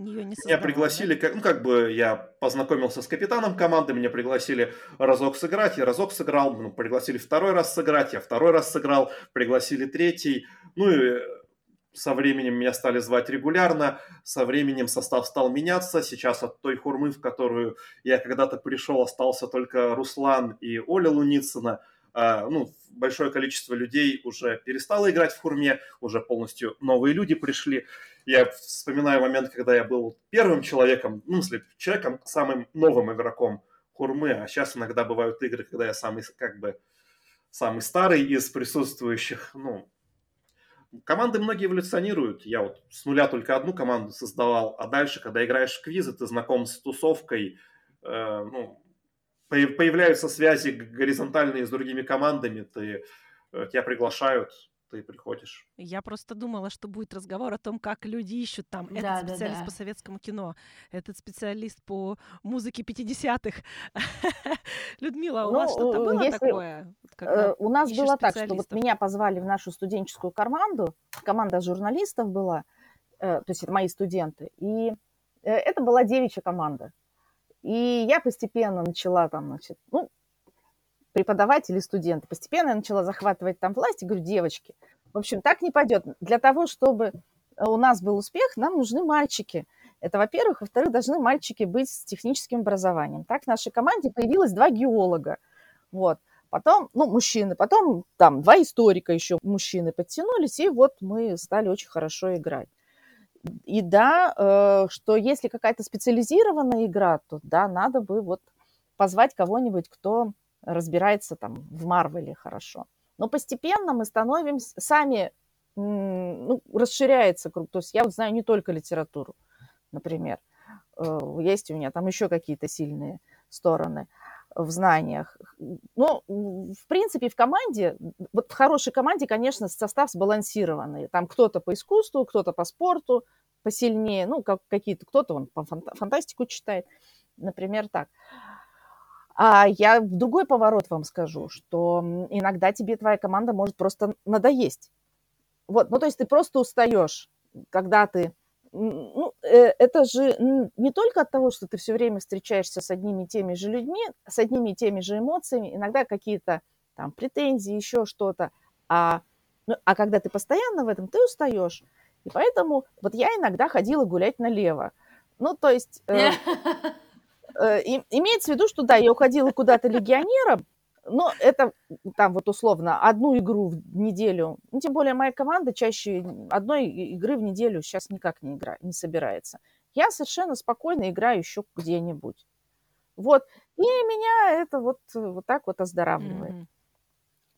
не меня пригласили, да? как, ну, как бы я познакомился с капитаном команды, меня пригласили разок сыграть, я разок сыграл, ну, пригласили второй раз сыграть, я второй раз сыграл, пригласили третий, ну и со временем меня стали звать регулярно, со временем состав стал меняться, сейчас от той хурмы, в которую я когда-то пришел, остался только Руслан и Оля Луницына, ну, большое количество людей уже перестало играть в хурме, уже полностью новые люди пришли. Я вспоминаю момент, когда я был первым человеком, ну, смысле, человеком, самым новым игроком хурмы, а сейчас иногда бывают игры, когда я самый, как бы, самый старый из присутствующих, ну, Команды многие эволюционируют. Я вот с нуля только одну команду создавал, а дальше, когда играешь в квизы, ты знаком с тусовкой, э, ну, появляются связи горизонтальные с другими командами, ты, э, тебя приглашают, ты приходишь. Я просто думала, что будет разговор о том, как люди ищут там. Да, Этот да, специалист да. по советскому кино, этот специалист по музыке 50-х. Людмила, у ну, вас что-то было такое? Э, у нас было так, что вот меня позвали в нашу студенческую команду, команда журналистов была, э, то есть это мои студенты, и это была девичья команда. И я постепенно начала там, значит, ну, преподаватели, студенты, постепенно я начала захватывать там власть и говорю, девочки, в общем, так не пойдет. Для того, чтобы у нас был успех, нам нужны мальчики. Это, во-первых. Во-вторых, должны мальчики быть с техническим образованием. Так в нашей команде появилось два геолога. Вот. Потом, ну, мужчины, потом там два историка еще мужчины подтянулись, и вот мы стали очень хорошо играть. И да, э, что если какая-то специализированная игра, то да, надо бы вот позвать кого-нибудь, кто разбирается там в Марвеле хорошо. Но постепенно мы становимся сами, ну, расширяется круг. То есть я вот знаю не только литературу, например. Э, есть у меня там еще какие-то сильные стороны в знаниях. Но, в принципе, в команде, вот в хорошей команде, конечно, состав сбалансированный. Там кто-то по искусству, кто-то по спорту посильнее, ну, как какие-то, кто-то он по фантастику читает, например, так. А я в другой поворот вам скажу, что иногда тебе твоя команда может просто надоесть. Вот, ну, то есть ты просто устаешь, когда ты ну, э, это же не только от того, что ты все время встречаешься с одними и теми же людьми, с одними и теми же эмоциями, иногда какие-то там претензии, еще что-то, а, ну, а когда ты постоянно в этом, ты устаешь. И поэтому вот я иногда ходила гулять налево. Ну, то есть э, э, имеется в виду, что да, я уходила куда-то легионером, но это там вот условно одну игру в неделю. Ну, тем более моя команда чаще одной игры в неделю сейчас никак не играет, не собирается. Я совершенно спокойно играю еще где-нибудь. Вот. И меня это вот, вот так вот оздоравливает. Mm-hmm.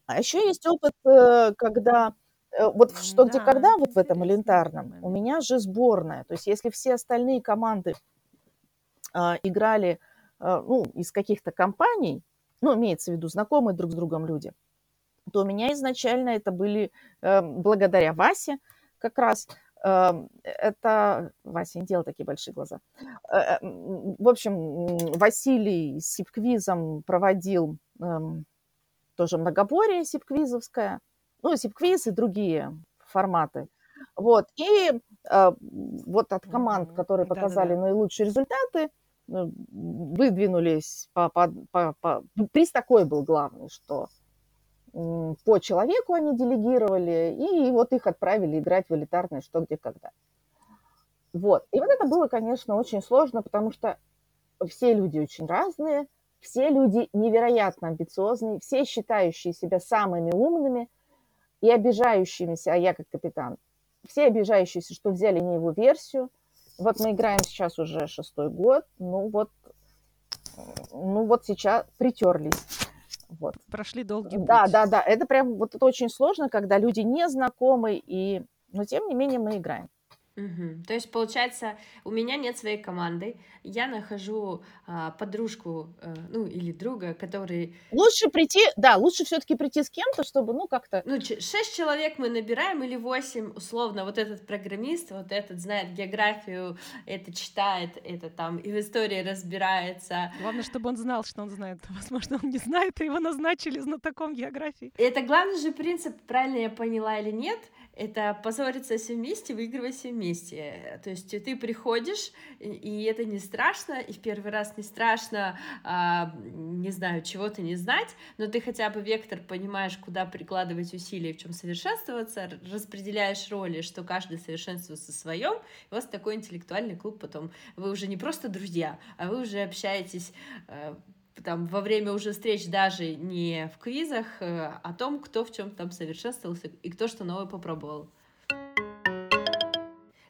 А еще есть опыт, э, когда э, вот что, где, когда, вот в этом элементарном, у меня же сборная. То есть если все остальные команды а, играли ну, из каких-то компаний, ну, имеется в виду знакомые друг с другом люди, то у меня изначально это были благодаря Васе как раз, это... Вася, не делай такие большие глаза. В общем, Василий с сипквизом проводил тоже многоборье сипквизовское, ну, сипквиз и другие форматы. Вот. И э, вот от команд, которые показали Да-да-да. наилучшие результаты, э, выдвинулись по, по, по, по... Приз такой был главный, что по человеку они делегировали, и вот их отправили играть в элитарное «Что, где, когда». Вот. И вот это было, конечно, очень сложно, потому что все люди очень разные, все люди невероятно амбициозные, все считающие себя самыми умными и обижающимися, а я как капитан, все обижающиеся, что взяли не его версию. Вот мы играем сейчас уже шестой год, ну вот, ну вот сейчас притерлись. Вот. Прошли долгий путь. Да, да, да. Это прям вот это очень сложно, когда люди не знакомы, и, но тем не менее мы играем. Мгм. То есть, получается, у меня нет своей команды, я нахожу а, подружку, э, ну, или друга, который, Лучше прийти, да, лучше все-таки прийти с кем-то, чтобы, ну, как-то... ну, шесть человек мы набираем или восемь, условно, вот этот программист, вот этот знает географию, это читает, это там и в истории разбирается. Главное, чтобы он знал, что он знает. Возможно, он не знает, и его назначили знатоком географии. Это главный же принцип, правильно я поняла или нет, это позориться все вместе, выигрывать все вместе. То есть ты приходишь, и это не страшно, и в первый раз не страшно, а, не знаю, чего-то не знать, но ты хотя бы вектор понимаешь, куда прикладывать усилия, в чем совершенствоваться, распределяешь роли, что каждый совершенствуется в своем, и у вас такой интеллектуальный клуб потом. Вы уже не просто друзья, а вы уже общаетесь э, там во время уже встреч даже не в квизах, э, о том, кто в чем там совершенствовался и кто что новое попробовал.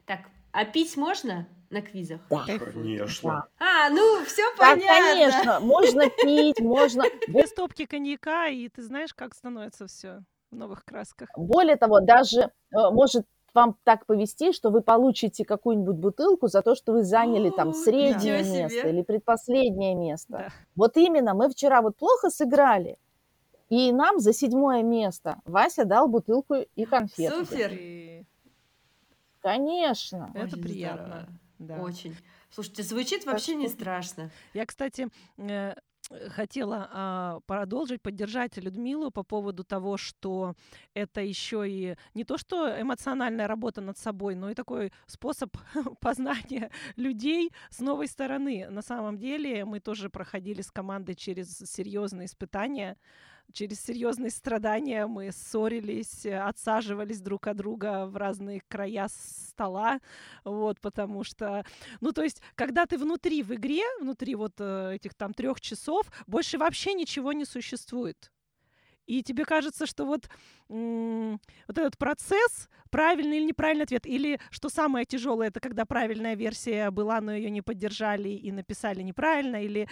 Так, а пить можно на квизах? Да, конечно. А, ну, все понятно. Да, конечно, можно пить, можно... Две стопки коньяка, и ты знаешь, как становится все в новых красках. Более того, даже э, может вам так повести, что вы получите какую-нибудь бутылку за то, что вы заняли там среднее да. место или предпоследнее место. Да. Вот именно, мы вчера вот плохо сыграли, и нам за седьмое место Вася дал бутылку и конфеты. Супер! Конечно. Это Очень приятно. Да. Очень. Слушайте, звучит вообще не страшно. Я, кстати, э, хотела а, продолжить, поддержать Людмилу по поводу того, что это еще и не то, что эмоциональная работа над собой, но и такой способ познания людей с новой стороны. На самом деле мы тоже проходили с командой через серьезные испытания, через серьезные страдания мы ссорились, э, отсаживались друг от друга в разные края стола, вот, потому что, ну, то есть, когда ты внутри в игре, внутри вот э, этих там трех часов, больше вообще ничего не существует. И тебе кажется, что вот, вот этот процесс, правильный или неправильный ответ, или что самое тяжелое, это когда правильная версия была, но ее не поддержали и написали неправильно, или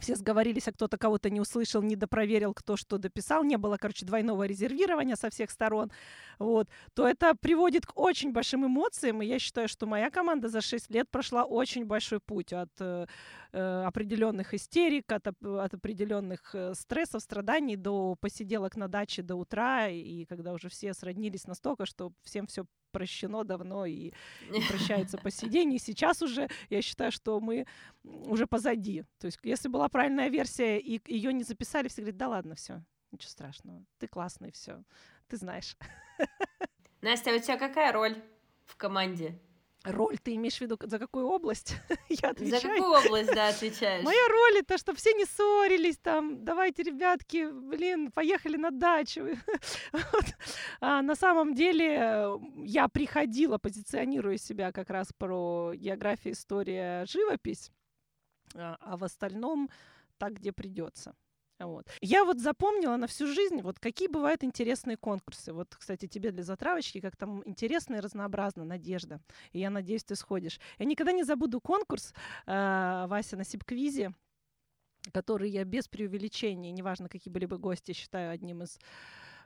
все сговорились, а кто-то кого-то не услышал, не допроверил, кто что дописал, не было, короче, двойного резервирования со всех сторон, вот, то это приводит к очень большим эмоциям, и я считаю, что моя команда за 6 лет прошла очень большой путь от э, э определенных истерик, от, от определенных э, стрессов, страданий до посиделок на даче до утра, и когда уже все сроднились настолько, что всем все прощено давно и, и прощается по сей день. И сейчас уже я считаю, что мы уже позади. То есть, если была правильная версия и ее не записали, все говорят, да ладно, все, ничего страшного, ты классный, все, ты знаешь. Настя, а у тебя какая роль в команде? Роль ты имеешь в виду за какую область? Я отвечаю. За какую область, да, отвечаешь? Моя роль это, чтобы все не ссорились, там, давайте, ребятки, блин, поехали на дачу. вот. а, на самом деле я приходила, позиционируя себя как раз про географию, история, живопись, а в остальном так, где придется. Вот. Я вот запомнила на всю жизнь, вот какие бывают интересные конкурсы. Вот, кстати, тебе для затравочки, как там интересно и разнообразно, Надежда. И я надеюсь, ты сходишь. Я никогда не забуду конкурс э, Вася на Сибквизе, который я без преувеличения, неважно, какие были бы гости, считаю одним из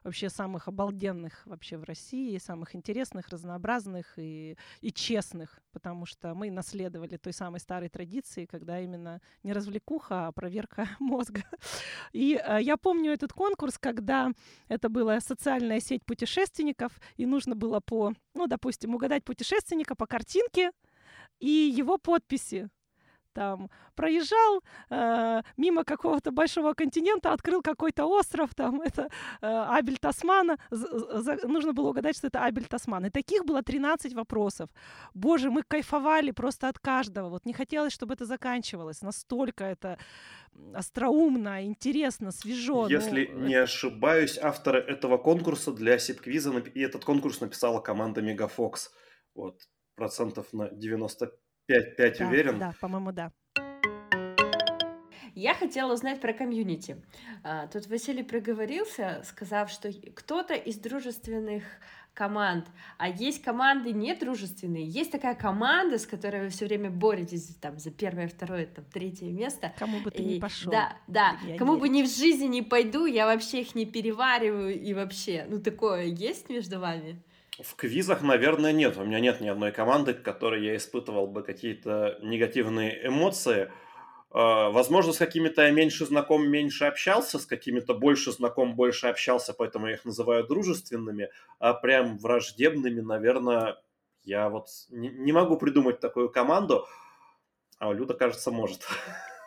вообще самых обалденных вообще в России, самых интересных, разнообразных и, и честных, потому что мы наследовали той самой старой традиции, когда именно не развлекуха, а проверка мозга. И э, я помню этот конкурс, когда это была социальная сеть путешественников, и нужно было по, ну, допустим, угадать путешественника по картинке и его подписи там проезжал э, мимо какого-то большого континента, открыл какой-то остров, там это э, Абель Тасмана, за, за, нужно было угадать, что это Абель Тасман. И таких было 13 вопросов. Боже, мы кайфовали просто от каждого. Вот не хотелось, чтобы это заканчивалось. Настолько это остроумно, интересно, свежо. Если ну, не ошибаюсь, авторы этого конкурса для Сипквиза, и этот конкурс написала команда Мегафокс. Вот, процентов на 95 5-5 да, уверен? Да, по-моему, да. Я хотела узнать про комьюнити. А, тут Василий проговорился, сказав, что кто-то из дружественных команд, а есть команды недружественные. Есть такая команда, с которой вы все время боретесь там, за первое, второе, там, третье место. Кому бы ты и, ни пошел. Да, да. Я Кому не... бы ни в жизни не пойду, я вообще их не перевариваю и вообще. Ну, такое есть между вами? В квизах, наверное, нет. У меня нет ни одной команды, к которой я испытывал бы какие-то негативные эмоции. А, возможно, с какими-то я меньше знаком, меньше общался, с какими-то больше знаком, больше общался, поэтому я их называю дружественными, а прям враждебными, наверное, я вот не, не могу придумать такую команду, а Люда, кажется, может.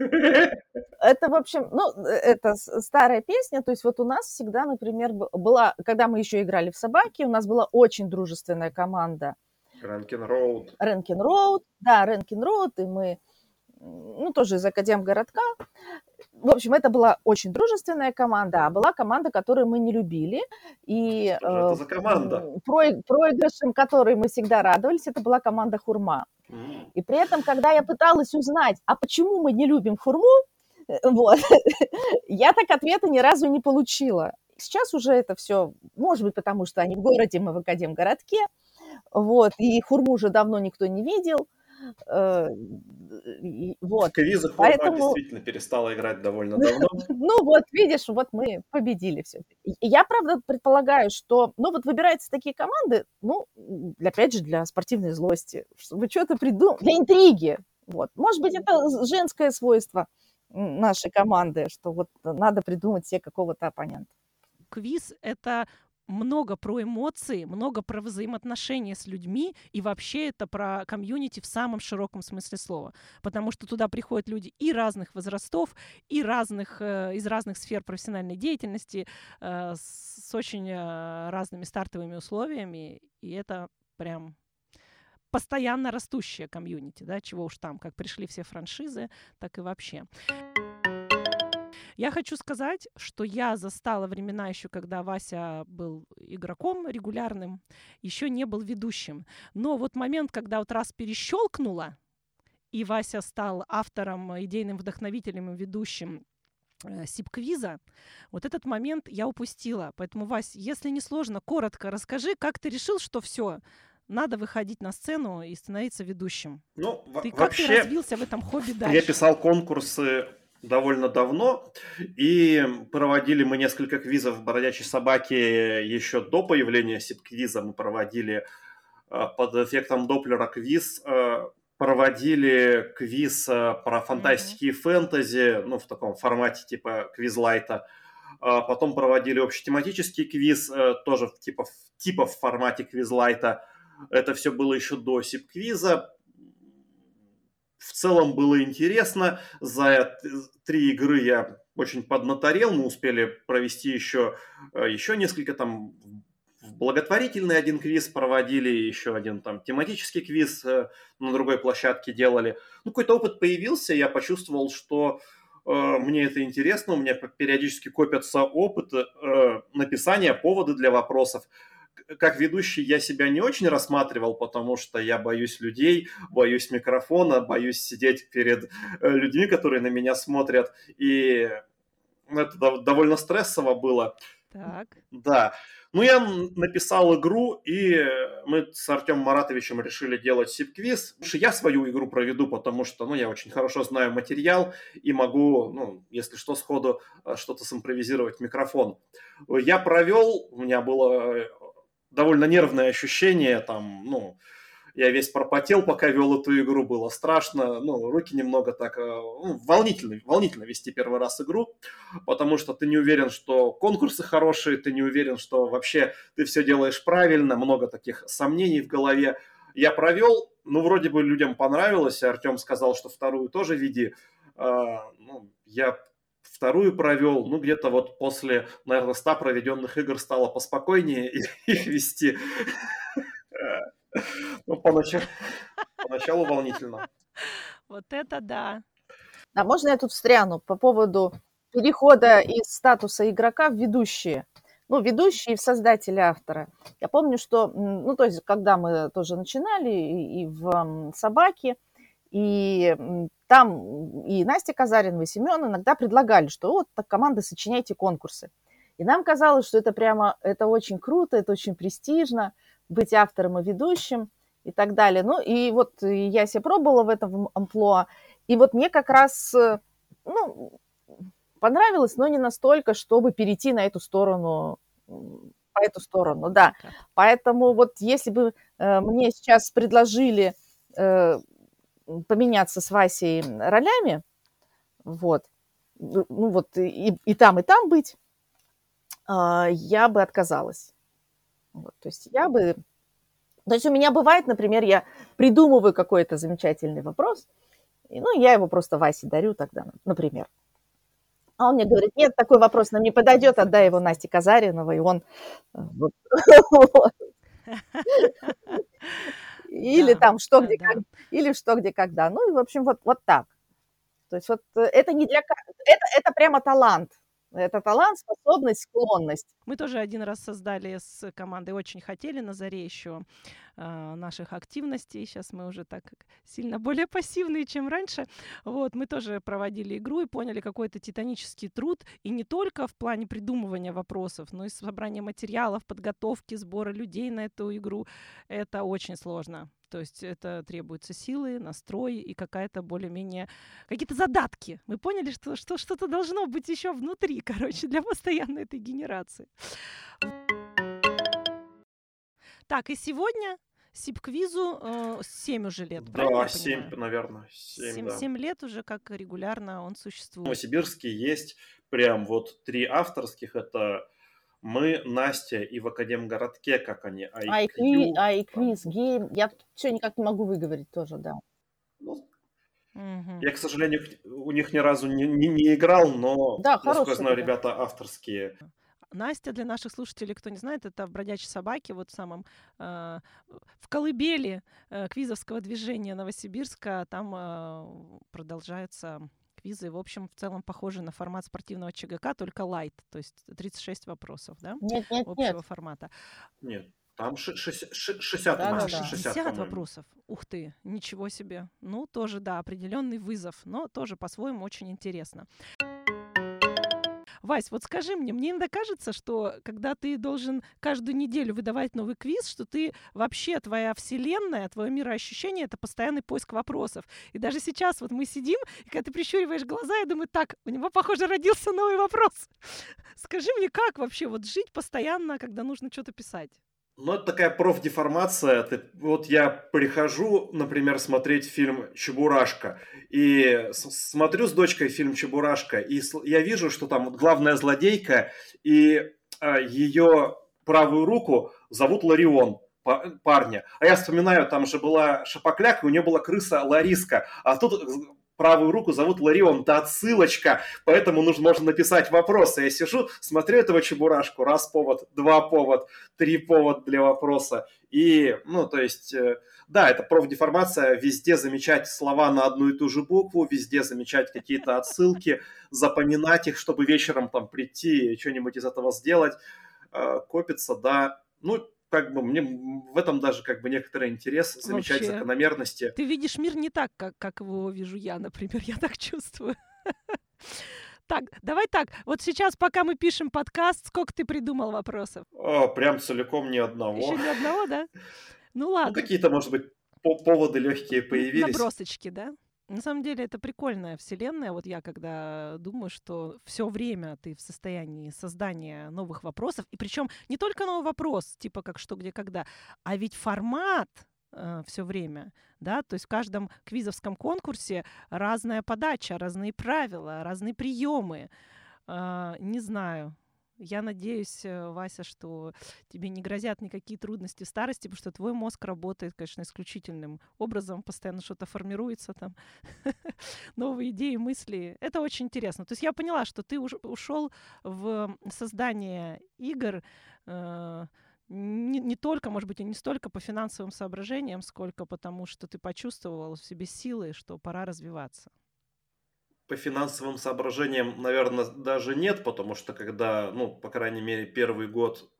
Это, в общем, ну, э, это старая песня, то есть вот у нас всегда, например, была, когда мы еще играли в собаки, у нас была очень дружественная команда. Ренкин Роуд. Ренкин Роуд, да, Ренкин Роуд, и мы, ну, тоже из Академгородка. В общем, это была очень дружественная команда, а была команда, которую мы не любили. И Что же это за команда? Проигрышем, которой мы всегда радовались, это была команда Хурма. И при этом, когда я пыталась узнать, а почему мы не любим хурму, э, вот, я так ответа ни разу не получила. Сейчас уже это все, может быть, потому что они в городе, мы в Академгородке, вот, и хурму уже давно никто не видел, вот. В квизах Поэтому... действительно перестала играть довольно давно. Ну вот, видишь, вот мы победили все. Я, правда, предполагаю, что, ну вот выбираются такие команды, ну, опять же, для спортивной злости, чтобы что-то придумать, для интриги. Вот. Может быть, это женское свойство нашей команды, что вот надо придумать себе какого-то оппонента. Квиз — это много про эмоции, много про взаимоотношения с людьми, и вообще это про комьюнити в самом широком смысле слова. Потому что туда приходят люди и разных возрастов, и разных, э, из разных сфер профессиональной деятельности, э, с очень э, разными стартовыми условиями, и это прям постоянно растущее комьюнити, да, чего уж там, как пришли все франшизы, так и вообще. Я хочу сказать, что я застала времена еще, когда Вася был игроком регулярным, еще не был ведущим. Но вот момент, когда вот раз перещелкнула, и Вася стал автором, идейным вдохновителем и ведущим э, Сибквиза, вот этот момент я упустила. Поэтому, Вась, если не сложно, коротко расскажи, как ты решил, что все, надо выходить на сцену и становиться ведущим. Ну, ты, вообще, как ты развился в этом хобби дальше? Я писал конкурсы довольно давно, и проводили мы несколько квизов в «Бродячей собаке» еще до появления сип-квиза. Мы проводили э, под эффектом Доплера квиз, э, проводили квиз э, про фантастики и фэнтези, ну, в таком формате типа квизлайта. Потом проводили общетематический квиз, тоже типа, типа в формате квизлайта. Это все было еще до сип-квиза в целом было интересно. За три игры я очень поднаторел. Мы успели провести еще, э, еще несколько там благотворительный один квиз проводили, еще один там тематический квиз э, на другой площадке делали. Ну, какой-то опыт появился, я почувствовал, что э, мне это интересно, у меня периодически копятся опыты э, написания, поводы для вопросов как ведущий я себя не очень рассматривал, потому что я боюсь людей, боюсь микрофона, боюсь сидеть перед э, людьми, которые на меня смотрят. И это довольно стрессово было. Так. Да. Ну, я написал игру, и мы с Артемом Маратовичем решили делать сип-квиз. Я свою игру проведу, потому что, ну, я очень хорошо знаю материал и могу, ну, если что, сходу э, что-то симпровизировать в микрофон. Я провел, у меня было э, довольно нервное ощущение, там, ну, я весь пропотел, пока вел эту игру, было страшно, ну, руки немного так, э, ну, волнительно, волнительно вести первый раз игру, потому что ты не уверен, что конкурсы хорошие, ты не уверен, что вообще ты все делаешь правильно, много таких сомнений в голове. Я провел, ну, вроде бы людям понравилось, Артем сказал, что вторую тоже веди. А, ну, я вторую провел, ну, где-то вот после, наверное, 100 проведенных игр стало поспокойнее их вести. Ну, поначалу, поначалу волнительно. Вот это да. А можно я тут встряну по поводу перехода из статуса игрока в ведущие? Ну, ведущие в создатели автора. Я помню, что, ну, то есть, когда мы тоже начинали и, в «Собаке», и там и Настя Казаринова, и Семен иногда предлагали, что вот так команда сочиняйте конкурсы. И нам казалось, что это прямо, это очень круто, это очень престижно – быть автором и ведущим и так далее. Ну, и вот я себя пробовала в этом амплуа, и вот мне как раз, э, ну, понравилось, но не настолько, чтобы перейти на эту сторону, по эту сторону, да. Поэтому вот если бы э, мне сейчас предложили э, поменяться с Васей ролями, вот, ну вот и, и там, и там быть, э, я бы отказалась. Вот, то есть я бы... То есть у меня бывает, например, я придумываю какой-то замечательный вопрос, и, ну, я его просто Васе дарю тогда, например. А он мне говорит, нет, такой вопрос нам не подойдет, отдай его Насте Казариновой, и он... Или там что, где, как, или что, где, когда. Ну, и, в общем, вот, вот так. То есть вот э, это не для... Это, это прямо талант. Это талант, способность, склонность. Мы тоже один раз создали с командой, очень хотели на заре еще э, наших активностей. Сейчас мы уже так сильно более пассивные, чем раньше. Вот, мы тоже проводили игру и поняли какой-то титанический труд. И не только в плане придумывания вопросов, но и собрания материалов, подготовки, сбора людей на эту игру. Это очень сложно. То есть это требуются силы, настрой и какая-то более-менее какие-то задатки. Мы поняли, что, что что-то должно быть еще внутри, короче, для постоянной этой генерации. Так, и сегодня Сибквизу э, 7 уже лет, Да, 7, наверное. 7, 7, да. 7 лет уже как регулярно он существует. В Новосибирске есть прям вот три авторских. Это мы, Настя и в Академгородке, как они, IQ. iQuiz, Game. Я все никак не могу выговорить тоже, да. Ну, угу. Я, к сожалению, у них ни разу не, не, не играл, но, да, насколько я знаю, да. ребята авторские. Настя, для наших слушателей, кто не знает, это в «Бродячей собаке», вот в самом, э, в колыбели э, квизовского движения Новосибирска, там э, продолжается квизы, в общем, в целом похожи на формат спортивного ЧГК, только лайт, то есть 36 вопросов, да? Нет, нет, общего нет. формата. Нет, там 60, 60, да, да, 60, 60 вопросов. Ух ты, ничего себе. Ну, тоже, да, определенный вызов, но тоже по-своему очень интересно. Вась, вот скажи мне, мне иногда кажется, что когда ты должен каждую неделю выдавать новый квиз, что ты вообще, твоя вселенная, твое мироощущение — это постоянный поиск вопросов. И даже сейчас вот мы сидим, и когда ты прищуриваешь глаза, я думаю, так, у него, похоже, родился новый вопрос. Скажи мне, как вообще вот жить постоянно, когда нужно что-то писать? Ну, это такая профдеформация. Ты, вот я прихожу, например, смотреть фильм «Чебурашка», и смотрю с дочкой фильм «Чебурашка», и я вижу, что там главная злодейка, и а, ее правую руку зовут Ларион парня. А я вспоминаю, там же была Шапокляк, и у нее была крыса Лариска. А тут правую руку зовут Ларион, это отсылочка, поэтому нужно, можно написать вопросы. Я сижу, смотрю этого чебурашку, раз повод, два повод, три повод для вопроса. И, ну, то есть, э, да, это профдеформация, везде замечать слова на одну и ту же букву, везде замечать какие-то отсылки, запоминать их, чтобы вечером там прийти и что-нибудь из этого сделать. Э, копится, да. Ну, как бы мне в этом даже как бы некоторый интерес замечать Вообще. закономерности. Ты видишь мир не так, как, как его вижу я, например, я так чувствую. Так, давай так. Вот сейчас, пока мы пишем подкаст, сколько ты придумал вопросов? О, прям целиком ни одного. Еще ни одного, да? Ну Ну, ладно. какие-то, может быть, по- поводы легкие появились. Набросочки, да? На самом деле это прикольная вселенная. Вот я когда думаю, что все время ты в состоянии создания новых вопросов, и причем не только новый вопрос, типа как что, где, когда, а ведь формат все время, да, то есть в каждом квизовском конкурсе разная подача, разные правила, разные приемы. А, Не знаю. Я надеюсь, э, Вася, что тебе не грозят никакие трудности в старости, потому что твой мозг работает, конечно, исключительным образом, постоянно что-то формируется там, новые идеи, мысли. Это очень интересно. То есть я поняла, что ты ушел в создание игр э, не, не только, может быть, и не столько по финансовым соображениям, сколько потому, что ты почувствовал в себе силы, что пора развиваться. По финансовым соображениям, наверное, даже нет, потому что когда, ну, по крайней мере, первый год,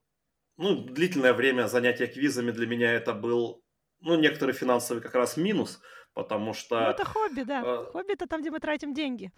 ну, длительное время занятия квизами для меня это был, ну, некоторый финансовый как раз минус, потому Ну, что это хобби, да. э, Хобби это там, где мы тратим деньги.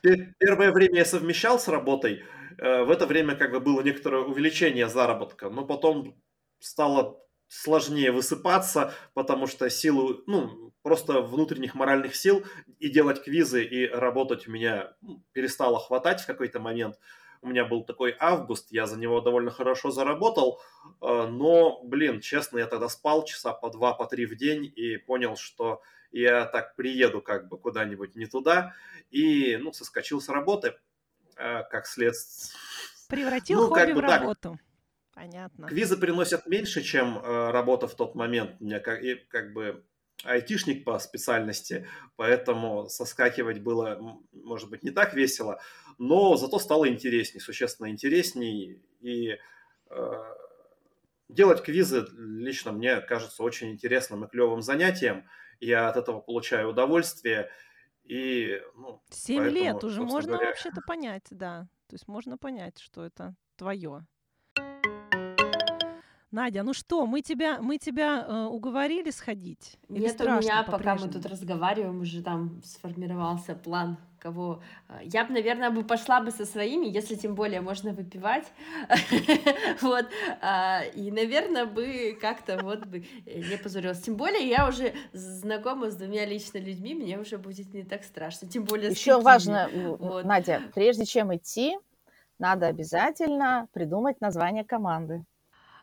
пе- первое время я совмещал с работой, э, в это время как бы было некоторое увеличение заработка, но потом стало сложнее высыпаться, потому что силу, ну, просто внутренних моральных сил и делать квизы и работать у меня перестало хватать в какой-то момент. У меня был такой август, я за него довольно хорошо заработал, э, но, блин, честно, я тогда спал часа по два, по три в день и понял, что я так приеду как бы куда-нибудь не туда, и, ну, соскочил с работы, э, как следствие. Превратил Ну, как хобби бы в так. Понятно. Квизы приносят меньше, чем э, работа в тот момент. Меня как, и, как бы айтишник по специальности, поэтому соскакивать было, может быть, не так весело, но зато стало интересней, существенно интересней. И э, делать квизы лично мне кажется очень интересным и клевым занятием. Я от этого получаю удовольствие. И, ну, Семь поэтому, лет уже можно говоря, вообще-то понять, да. То есть можно понять, что это твое. Надя, ну что, мы тебя, мы тебя э, уговорили сходить? Или Нет, у меня, пока мы тут разговариваем, уже там сформировался план, кого... а, Я бы, наверное, бы пошла бы со своими, если тем более можно выпивать. Вот. а, И, наверное, бы как-то вот бы э, не позорилась. Тем более я уже знакома с двумя лично людьми, мне уже будет не так страшно. Тем более Еще важно. Надя, прежде чем идти, надо обязательно придумать название команды.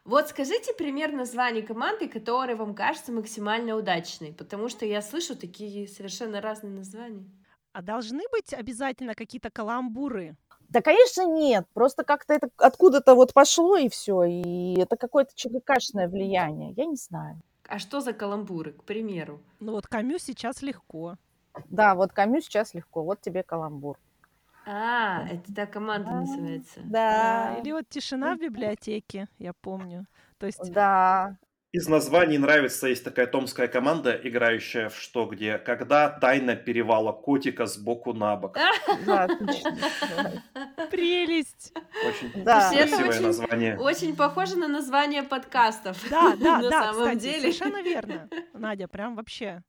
Вот скажите пример названий команды, которые вам кажутся максимально удачной, потому что я слышу такие совершенно разные названия. А должны быть обязательно какие-то каламбуры? Да, конечно, нет. Просто как-то это откуда-то вот пошло и все. И это какое-то ЧГКшное влияние. Я не знаю. А что за каламбуры, к примеру? Ну вот Камю сейчас легко. Да, вот Камю сейчас легко. Вот тебе каламбур. А, это та команда Да. называется. Да, Или вот тишина в библиотеке, я помню. То есть да. Из названий нравится, есть такая томская команда, играющая в что, где, когда тайна перевала котика сбоку на бок. Да, отлично. прелесть. Очень Да. Это красивое очень- название. Очень похоже на название подкастов. Да, да, на да, самом кстати, деле. совершенно верно. Надя, прям вообще.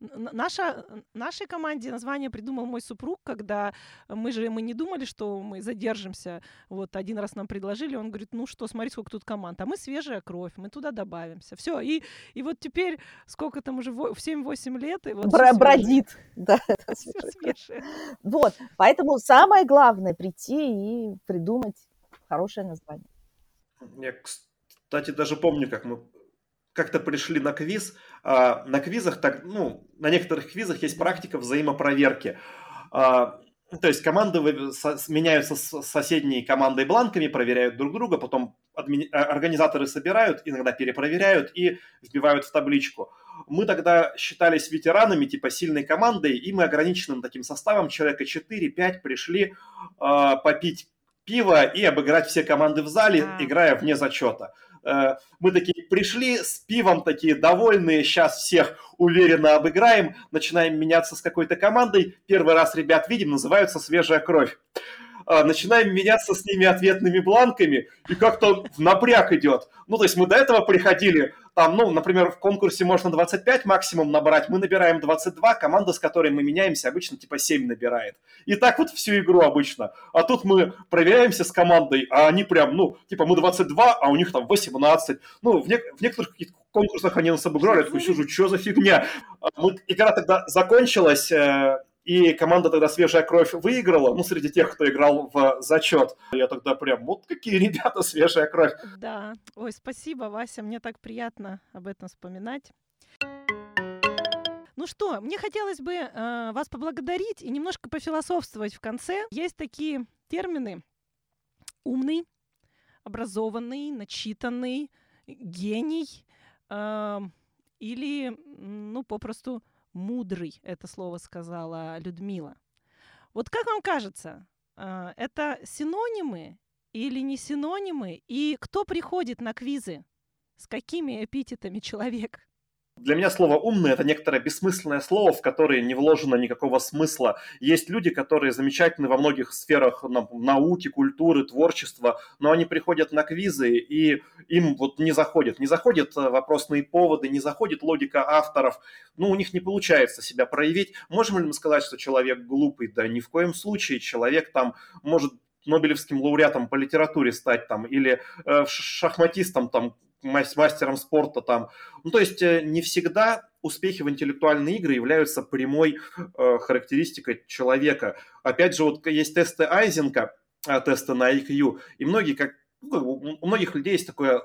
Наша, нашей команде название придумал мой супруг, когда мы же мы не думали, что мы задержимся. Вот один раз нам предложили, он говорит, ну что, смотри, сколько тут команд. А мы свежая кровь, мы туда добавимся. Все, и, и вот теперь, сколько там уже, в 7-8 лет, и вот свежее. бродит. Да, свежее. Вот, поэтому самое главное прийти и придумать хорошее название. Я, кстати, даже помню, как мы как-то пришли на квиз. А, на квизах, так, ну, на некоторых квизах есть практика взаимопроверки. А, то есть команды меняются с соседней командой бланками, проверяют друг друга, потом а, организаторы собирают, иногда перепроверяют и вбивают в табличку. Мы тогда считались ветеранами, типа сильной командой, и мы ограниченным таким составом, человека 4-5, пришли а, попить пиво и обыграть все команды в зале, играя вне зачета. Э, Мы такие пришли с пивом, такие довольные, сейчас всех уверенно обыграем, начинаем меняться с какой-то командой. Первый раз ребят видим, называются «Свежая кровь». А, начинаем меняться с ними ответными бланками, и как-то напряг идет. Ну, то есть мы до этого приходили, там, ну, например, в конкурсе можно 25 максимум набрать, мы набираем 22, команда, с которой мы меняемся, обычно типа 7 набирает. И так вот всю игру обычно. А тут мы проверяемся с командой, а они прям, ну, типа мы 22, а у них там 18. Ну, в, не- в некоторых конкурсах они нас обыграли, я такой сижу, что за фигня? А Мы, игра тогда закончилась, э, и команда тогда «Свежая кровь» выиграла, ну, среди тех, кто играл в зачет. Я тогда прям, вот какие ребята «Свежая кровь». Да. Ой, спасибо, Вася, мне так приятно об этом вспоминать. Ну что, мне хотелось бы э, вас поблагодарить и немножко пофилософствовать в конце. Есть такие термины умный, образованный, начитанный, гений э, или, ну, попросту мудрый, это слово сказала Людмила. Вот как вам кажется, э, это синонимы или не синонимы? И кто приходит на квизы? С какими эпитетами человек? Для меня слово «умный» — это некоторое бессмысленное слово, в которое не вложено никакого смысла. Есть люди, которые замечательны во многих сферах на- науки, культуры, творчества, но они приходят на квизы, и им вот не заходит. Не заходят э, вопросные поводы, не заходит логика авторов. Ну, у них не получается себя проявить. Можем ли мы сказать, что человек глупый? Да ни в коем случае. Человек там может Нобелевским лауреатом по литературе стать там, или э, шахматистом там, мастером спорта там. Ну, то есть э, не всегда успехи в интеллектуальные игры являются прямой э, характеристикой человека. Опять же, вот есть тесты Айзенка, э, тесты на IQ, и многие как ну, у многих людей есть такое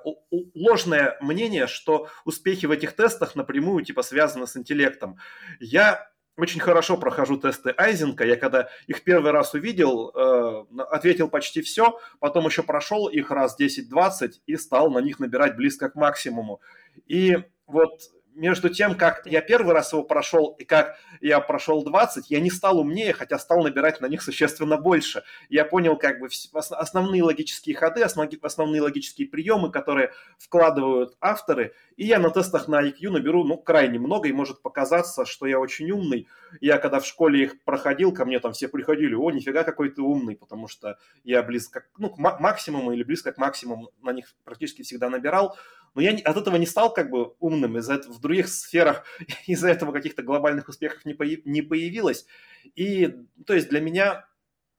ложное мнение, что успехи в этих тестах напрямую типа связаны с интеллектом. Я очень хорошо прохожу тесты Айзенка. Я когда их первый раз увидел, э, ответил почти все, потом еще прошел их раз 10-20 и стал на них набирать близко к максимуму. И вот между тем, как я первый раз его прошел и как я прошел 20, я не стал умнее, хотя стал набирать на них существенно больше. Я понял как бы основные логические ходы, основ- основные логические приемы, которые вкладывают авторы, и я на тестах на IQ наберу, ну, крайне много, и может показаться, что я очень умный. Я когда в школе их проходил, ко мне там все приходили, о, нифига какой ты умный, потому что я близко, ну, к ма- максимуму или близко к максимуму на них практически всегда набирал, но я от этого не стал как бы умным, из-за этого в других сферах из-за этого каких-то глобальных успехов не, появ- не появилось. И, то есть для меня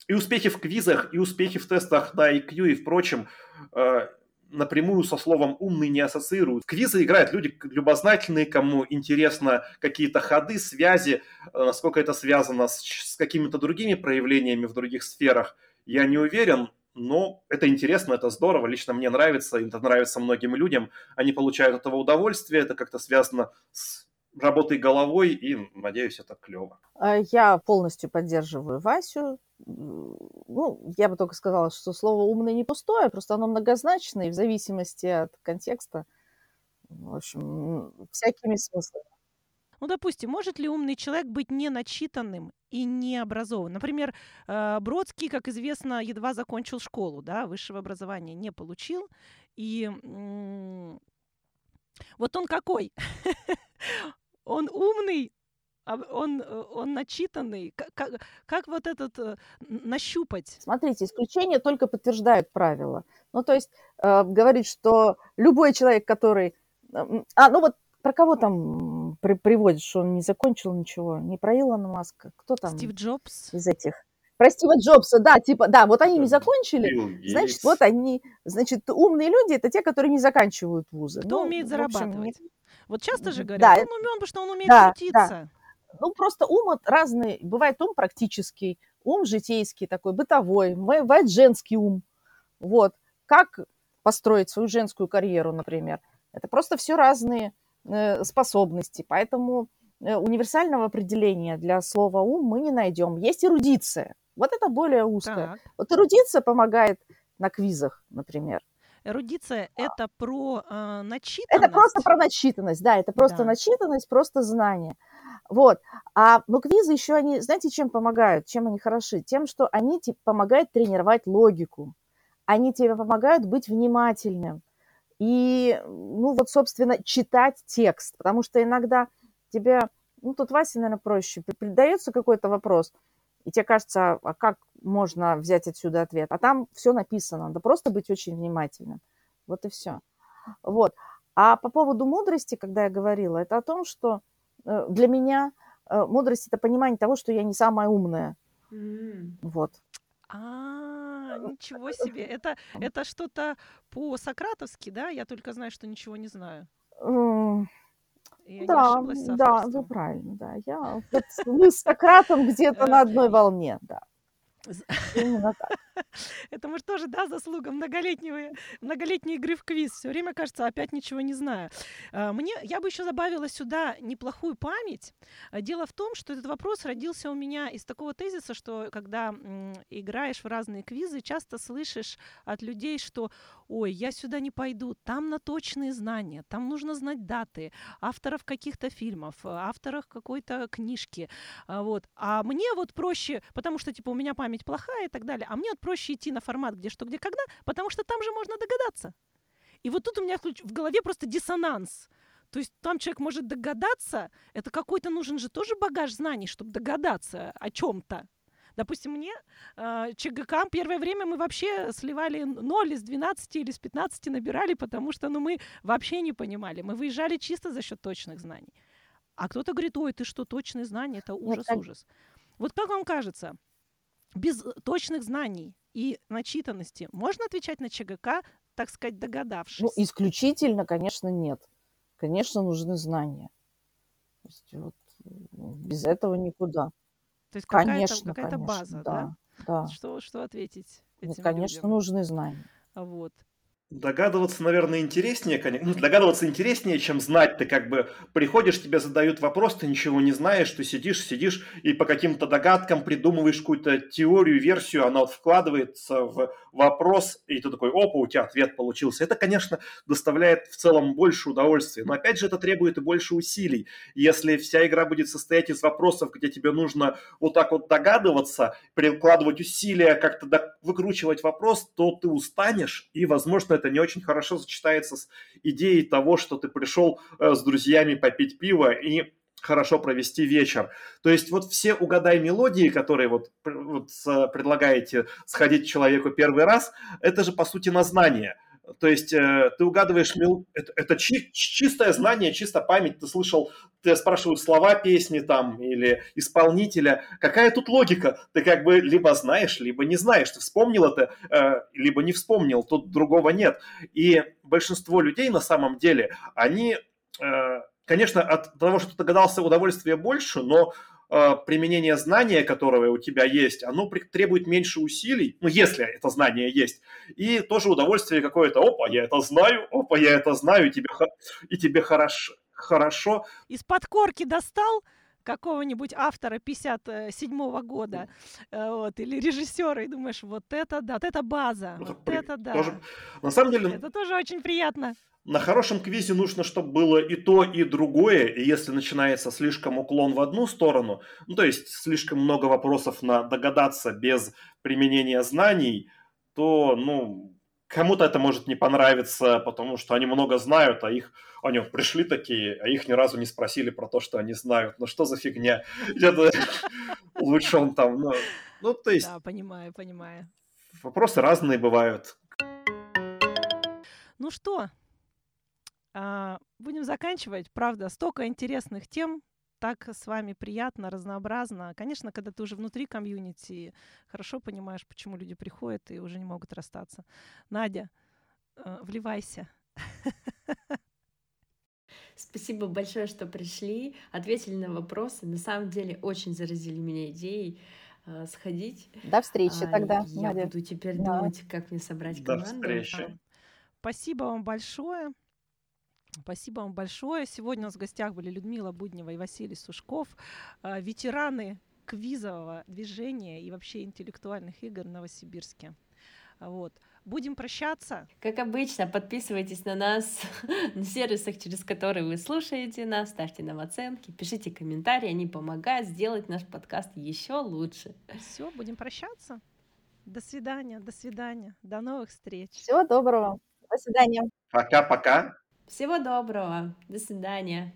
и успехи в квизах, и успехи в тестах на IQ и впрочем э, напрямую со словом «умный» не ассоциируют. Квизы играют люди любознательные, кому интересно какие-то ходы, связи, э, насколько это связано с, с какими-то другими проявлениями в других сферах, я не уверен, но это интересно, это здорово, лично мне нравится, это нравится многим людям, они получают от этого удовольствие, это как-то связано с работой головой, и, надеюсь, это клево. А, Я полностью поддерживаю Васю. Ну, я бы только сказала, что слово «умный» не пустое, просто оно многозначное, и в зависимости от контекста, в общем, всякими смыслами. Ну, допустим, может ли умный человек быть не начитанным и не образованным? Например, э, Бродский, как известно, едва закончил школу, да, высшего образования не получил. И вот он какой? Он умный, а он, э, он начитанный. Как, как, как вот этот э, нащупать? Смотрите, исключения только подтверждают правила. Ну, то есть э, говорит, что любой человек, который... м, А, ну вот про кого там при- приводит, что он не закончил ничего? Не про Илона Маска? Кто там Стив Джобс? из этих? Про Стива Джобса, да, типа, да, вот они не закончили, Значит, вот они, значит, умные люди это те, которые не заканчивают вузы. Кто Ну, умеет в общем, зарабатывать? Вот часто же говорят, Да, он умен, потому что он умеет да, да. крутиться. Ну, просто ум разный. Бывает ум практический, ум житейский такой, бытовой, бывает женский ум. Вот. Как построить свою женскую карьеру, например. Это просто все разные способности. Поэтому э, универсального определения для слова ум мы не найдем. Есть эрудиция. Вот это более узкое. Так. Вот эрудиция помогает на квизах, например. Эрудиция это про э, начитанность. Это просто про начитанность, да, это просто Да. начитанность, просто знание. Вот. А, но квизы еще они, знаете, чем помогают, чем они хороши? Тем, что они тебе помогают тренировать логику. Они тебе помогают быть внимательным. И, ну вот, собственно, читать текст. Потому что иногда тебе, ну тут Васе, наверное, проще, при- придается какой-то вопрос, И тебе кажется, а как можно взять отсюда ответ? А там все написано, надо просто быть очень внимательным. Вот и все. Вот. А по поводу мудрости, когда я говорила, это о том, что э, для меня э, мудрость это понимание того, что я не самая умная. Mm. Вот. А, ничего себе. Это, это что-то по-сократовски, да? Я только знаю, что ничего не знаю. Я да, да, вы правильно, да. Я вот, мы с Сократом где-то на одной волне, да. Именно так. Это, может, тоже, да, заслуга многолетнего, многолетней игры в квиз. Все время кажется, опять ничего не знаю. А, мне, я бы еще добавила сюда неплохую память. А, дело в том, что этот вопрос родился у меня из такого тезиса, что когда играешь в разные квизы, часто слышишь от людей, что ой, я сюда не пойду, там на точные знания, там нужно знать даты, авторов каких-то фильмов, авторов какой-то книжки, а, вот. А мне вот проще, потому что, типа, у меня память плохая и так далее, а мне вот проще идти на формат «Где, что, где, когда», потому что там же можно догадаться. И вот тут у меня в голове просто диссонанс. То есть там человек может догадаться, это какой-то нужен же тоже багаж знаний, чтобы догадаться о чем-то. Допустим, мне э, ЧГК первое время мы вообще сливали 0 из 12 или из 15 набирали, потому что ну, мы вообще не понимали. Мы выезжали чисто за счет точных знаний. А кто-то говорит, ой, ты что, точные знания, это ужас-ужас. Вот как вам кажется, без точных знаний и начитанности можно отвечать на ЧГК, так сказать, догадавшись? Ну, исключительно, конечно, нет. Конечно, нужны знания. То есть, вот, ну, без этого никуда. То есть какая-то, конечно, какая-то конечно, база, да? да? Что, что ответить этим ну, Конечно, людям? нужны знания. Вот. Догадываться, наверное, интереснее, конечно. Ну, догадываться интереснее, чем знать. Ты как бы приходишь, тебе задают вопрос, ты ничего не знаешь, ты сидишь, сидишь и по каким-то догадкам придумываешь какую-то теорию, версию, она вот вкладывается в вопрос, и ты такой, опа, у тебя ответ получился. Это, конечно, доставляет в целом больше удовольствия, но опять же это требует и больше усилий. Если вся игра будет состоять из вопросов, где тебе нужно вот так вот догадываться, прикладывать усилия, как-то выкручивать вопрос, то ты устанешь, и, возможно, это не очень хорошо сочетается с идеей того, что ты пришел э, с друзьями попить пиво и хорошо провести вечер. То есть вот все угадай мелодии, которые вот, вот предлагаете сходить человеку первый раз, это же по сути на знание – то есть э, ты угадываешь, мел... это, это чи- чистое знание, чисто память. Ты слышал, ты спрашивают слова песни там или исполнителя. Какая тут логика? Ты как бы либо знаешь, либо не знаешь. Ты вспомнил это, э, либо не вспомнил. Тут другого нет. И большинство людей на самом деле, они, э, конечно, от того, что ты догадался, удовольствия больше, но применение знания, которое у тебя есть, оно требует меньше усилий, ну, если это знание есть, и тоже удовольствие какое-то, опа, я это знаю, опа, я это знаю, и тебе, и тебе хорошо. хорошо. Из-под корки достал, какого-нибудь автора 57 года, э, вот, или режиссера, и думаешь, вот это да, вот это база, это, вот это да. Тоже, на самом деле... Это тоже очень приятно на хорошем квизе нужно, чтобы было и то, и другое. И если начинается слишком уклон в одну сторону, ну, то есть слишком много вопросов на догадаться без применения знаний, то, ну, кому-то это может не понравиться, потому что они много знают, а их они пришли такие, а их ни разу не спросили про то, что они знают. Ну что за фигня? Лучше он там, ну, ну то есть... Да, понимаю, понимаю. Вопросы разные бывают. Ну что, а, будем заканчивать. Правда, столько интересных тем. Так с вами приятно, разнообразно. Конечно, когда ты уже внутри комьюнити, хорошо понимаешь, почему люди приходят и уже не могут расстаться. Надя, э, вливайся. Спасибо большое, что пришли, ответили на вопросы. На самом деле очень заразили меня идеей э, сходить. До встречи а, тогда. Я Надя. буду теперь да. думать, как мне собрать команду. До встречи. Спасибо вам большое. Спасибо вам большое. Сегодня у нас в гостях были Людмила Буднева и Василий Сушков, а, ветераны квизового движения и вообще интеллектуальных игр в Новосибирске. Вот. Будем прощаться. Как обычно, подписывайтесь на нас на сервисах, через которые вы слушаете нас, ставьте нам оценки, пишите комментарии, они помогают сделать наш подкаст еще лучше. Все, будем прощаться. До свидания, до свидания, до новых встреч. Всего доброго. До свидания. Пока-пока. Всего доброго. До свидания.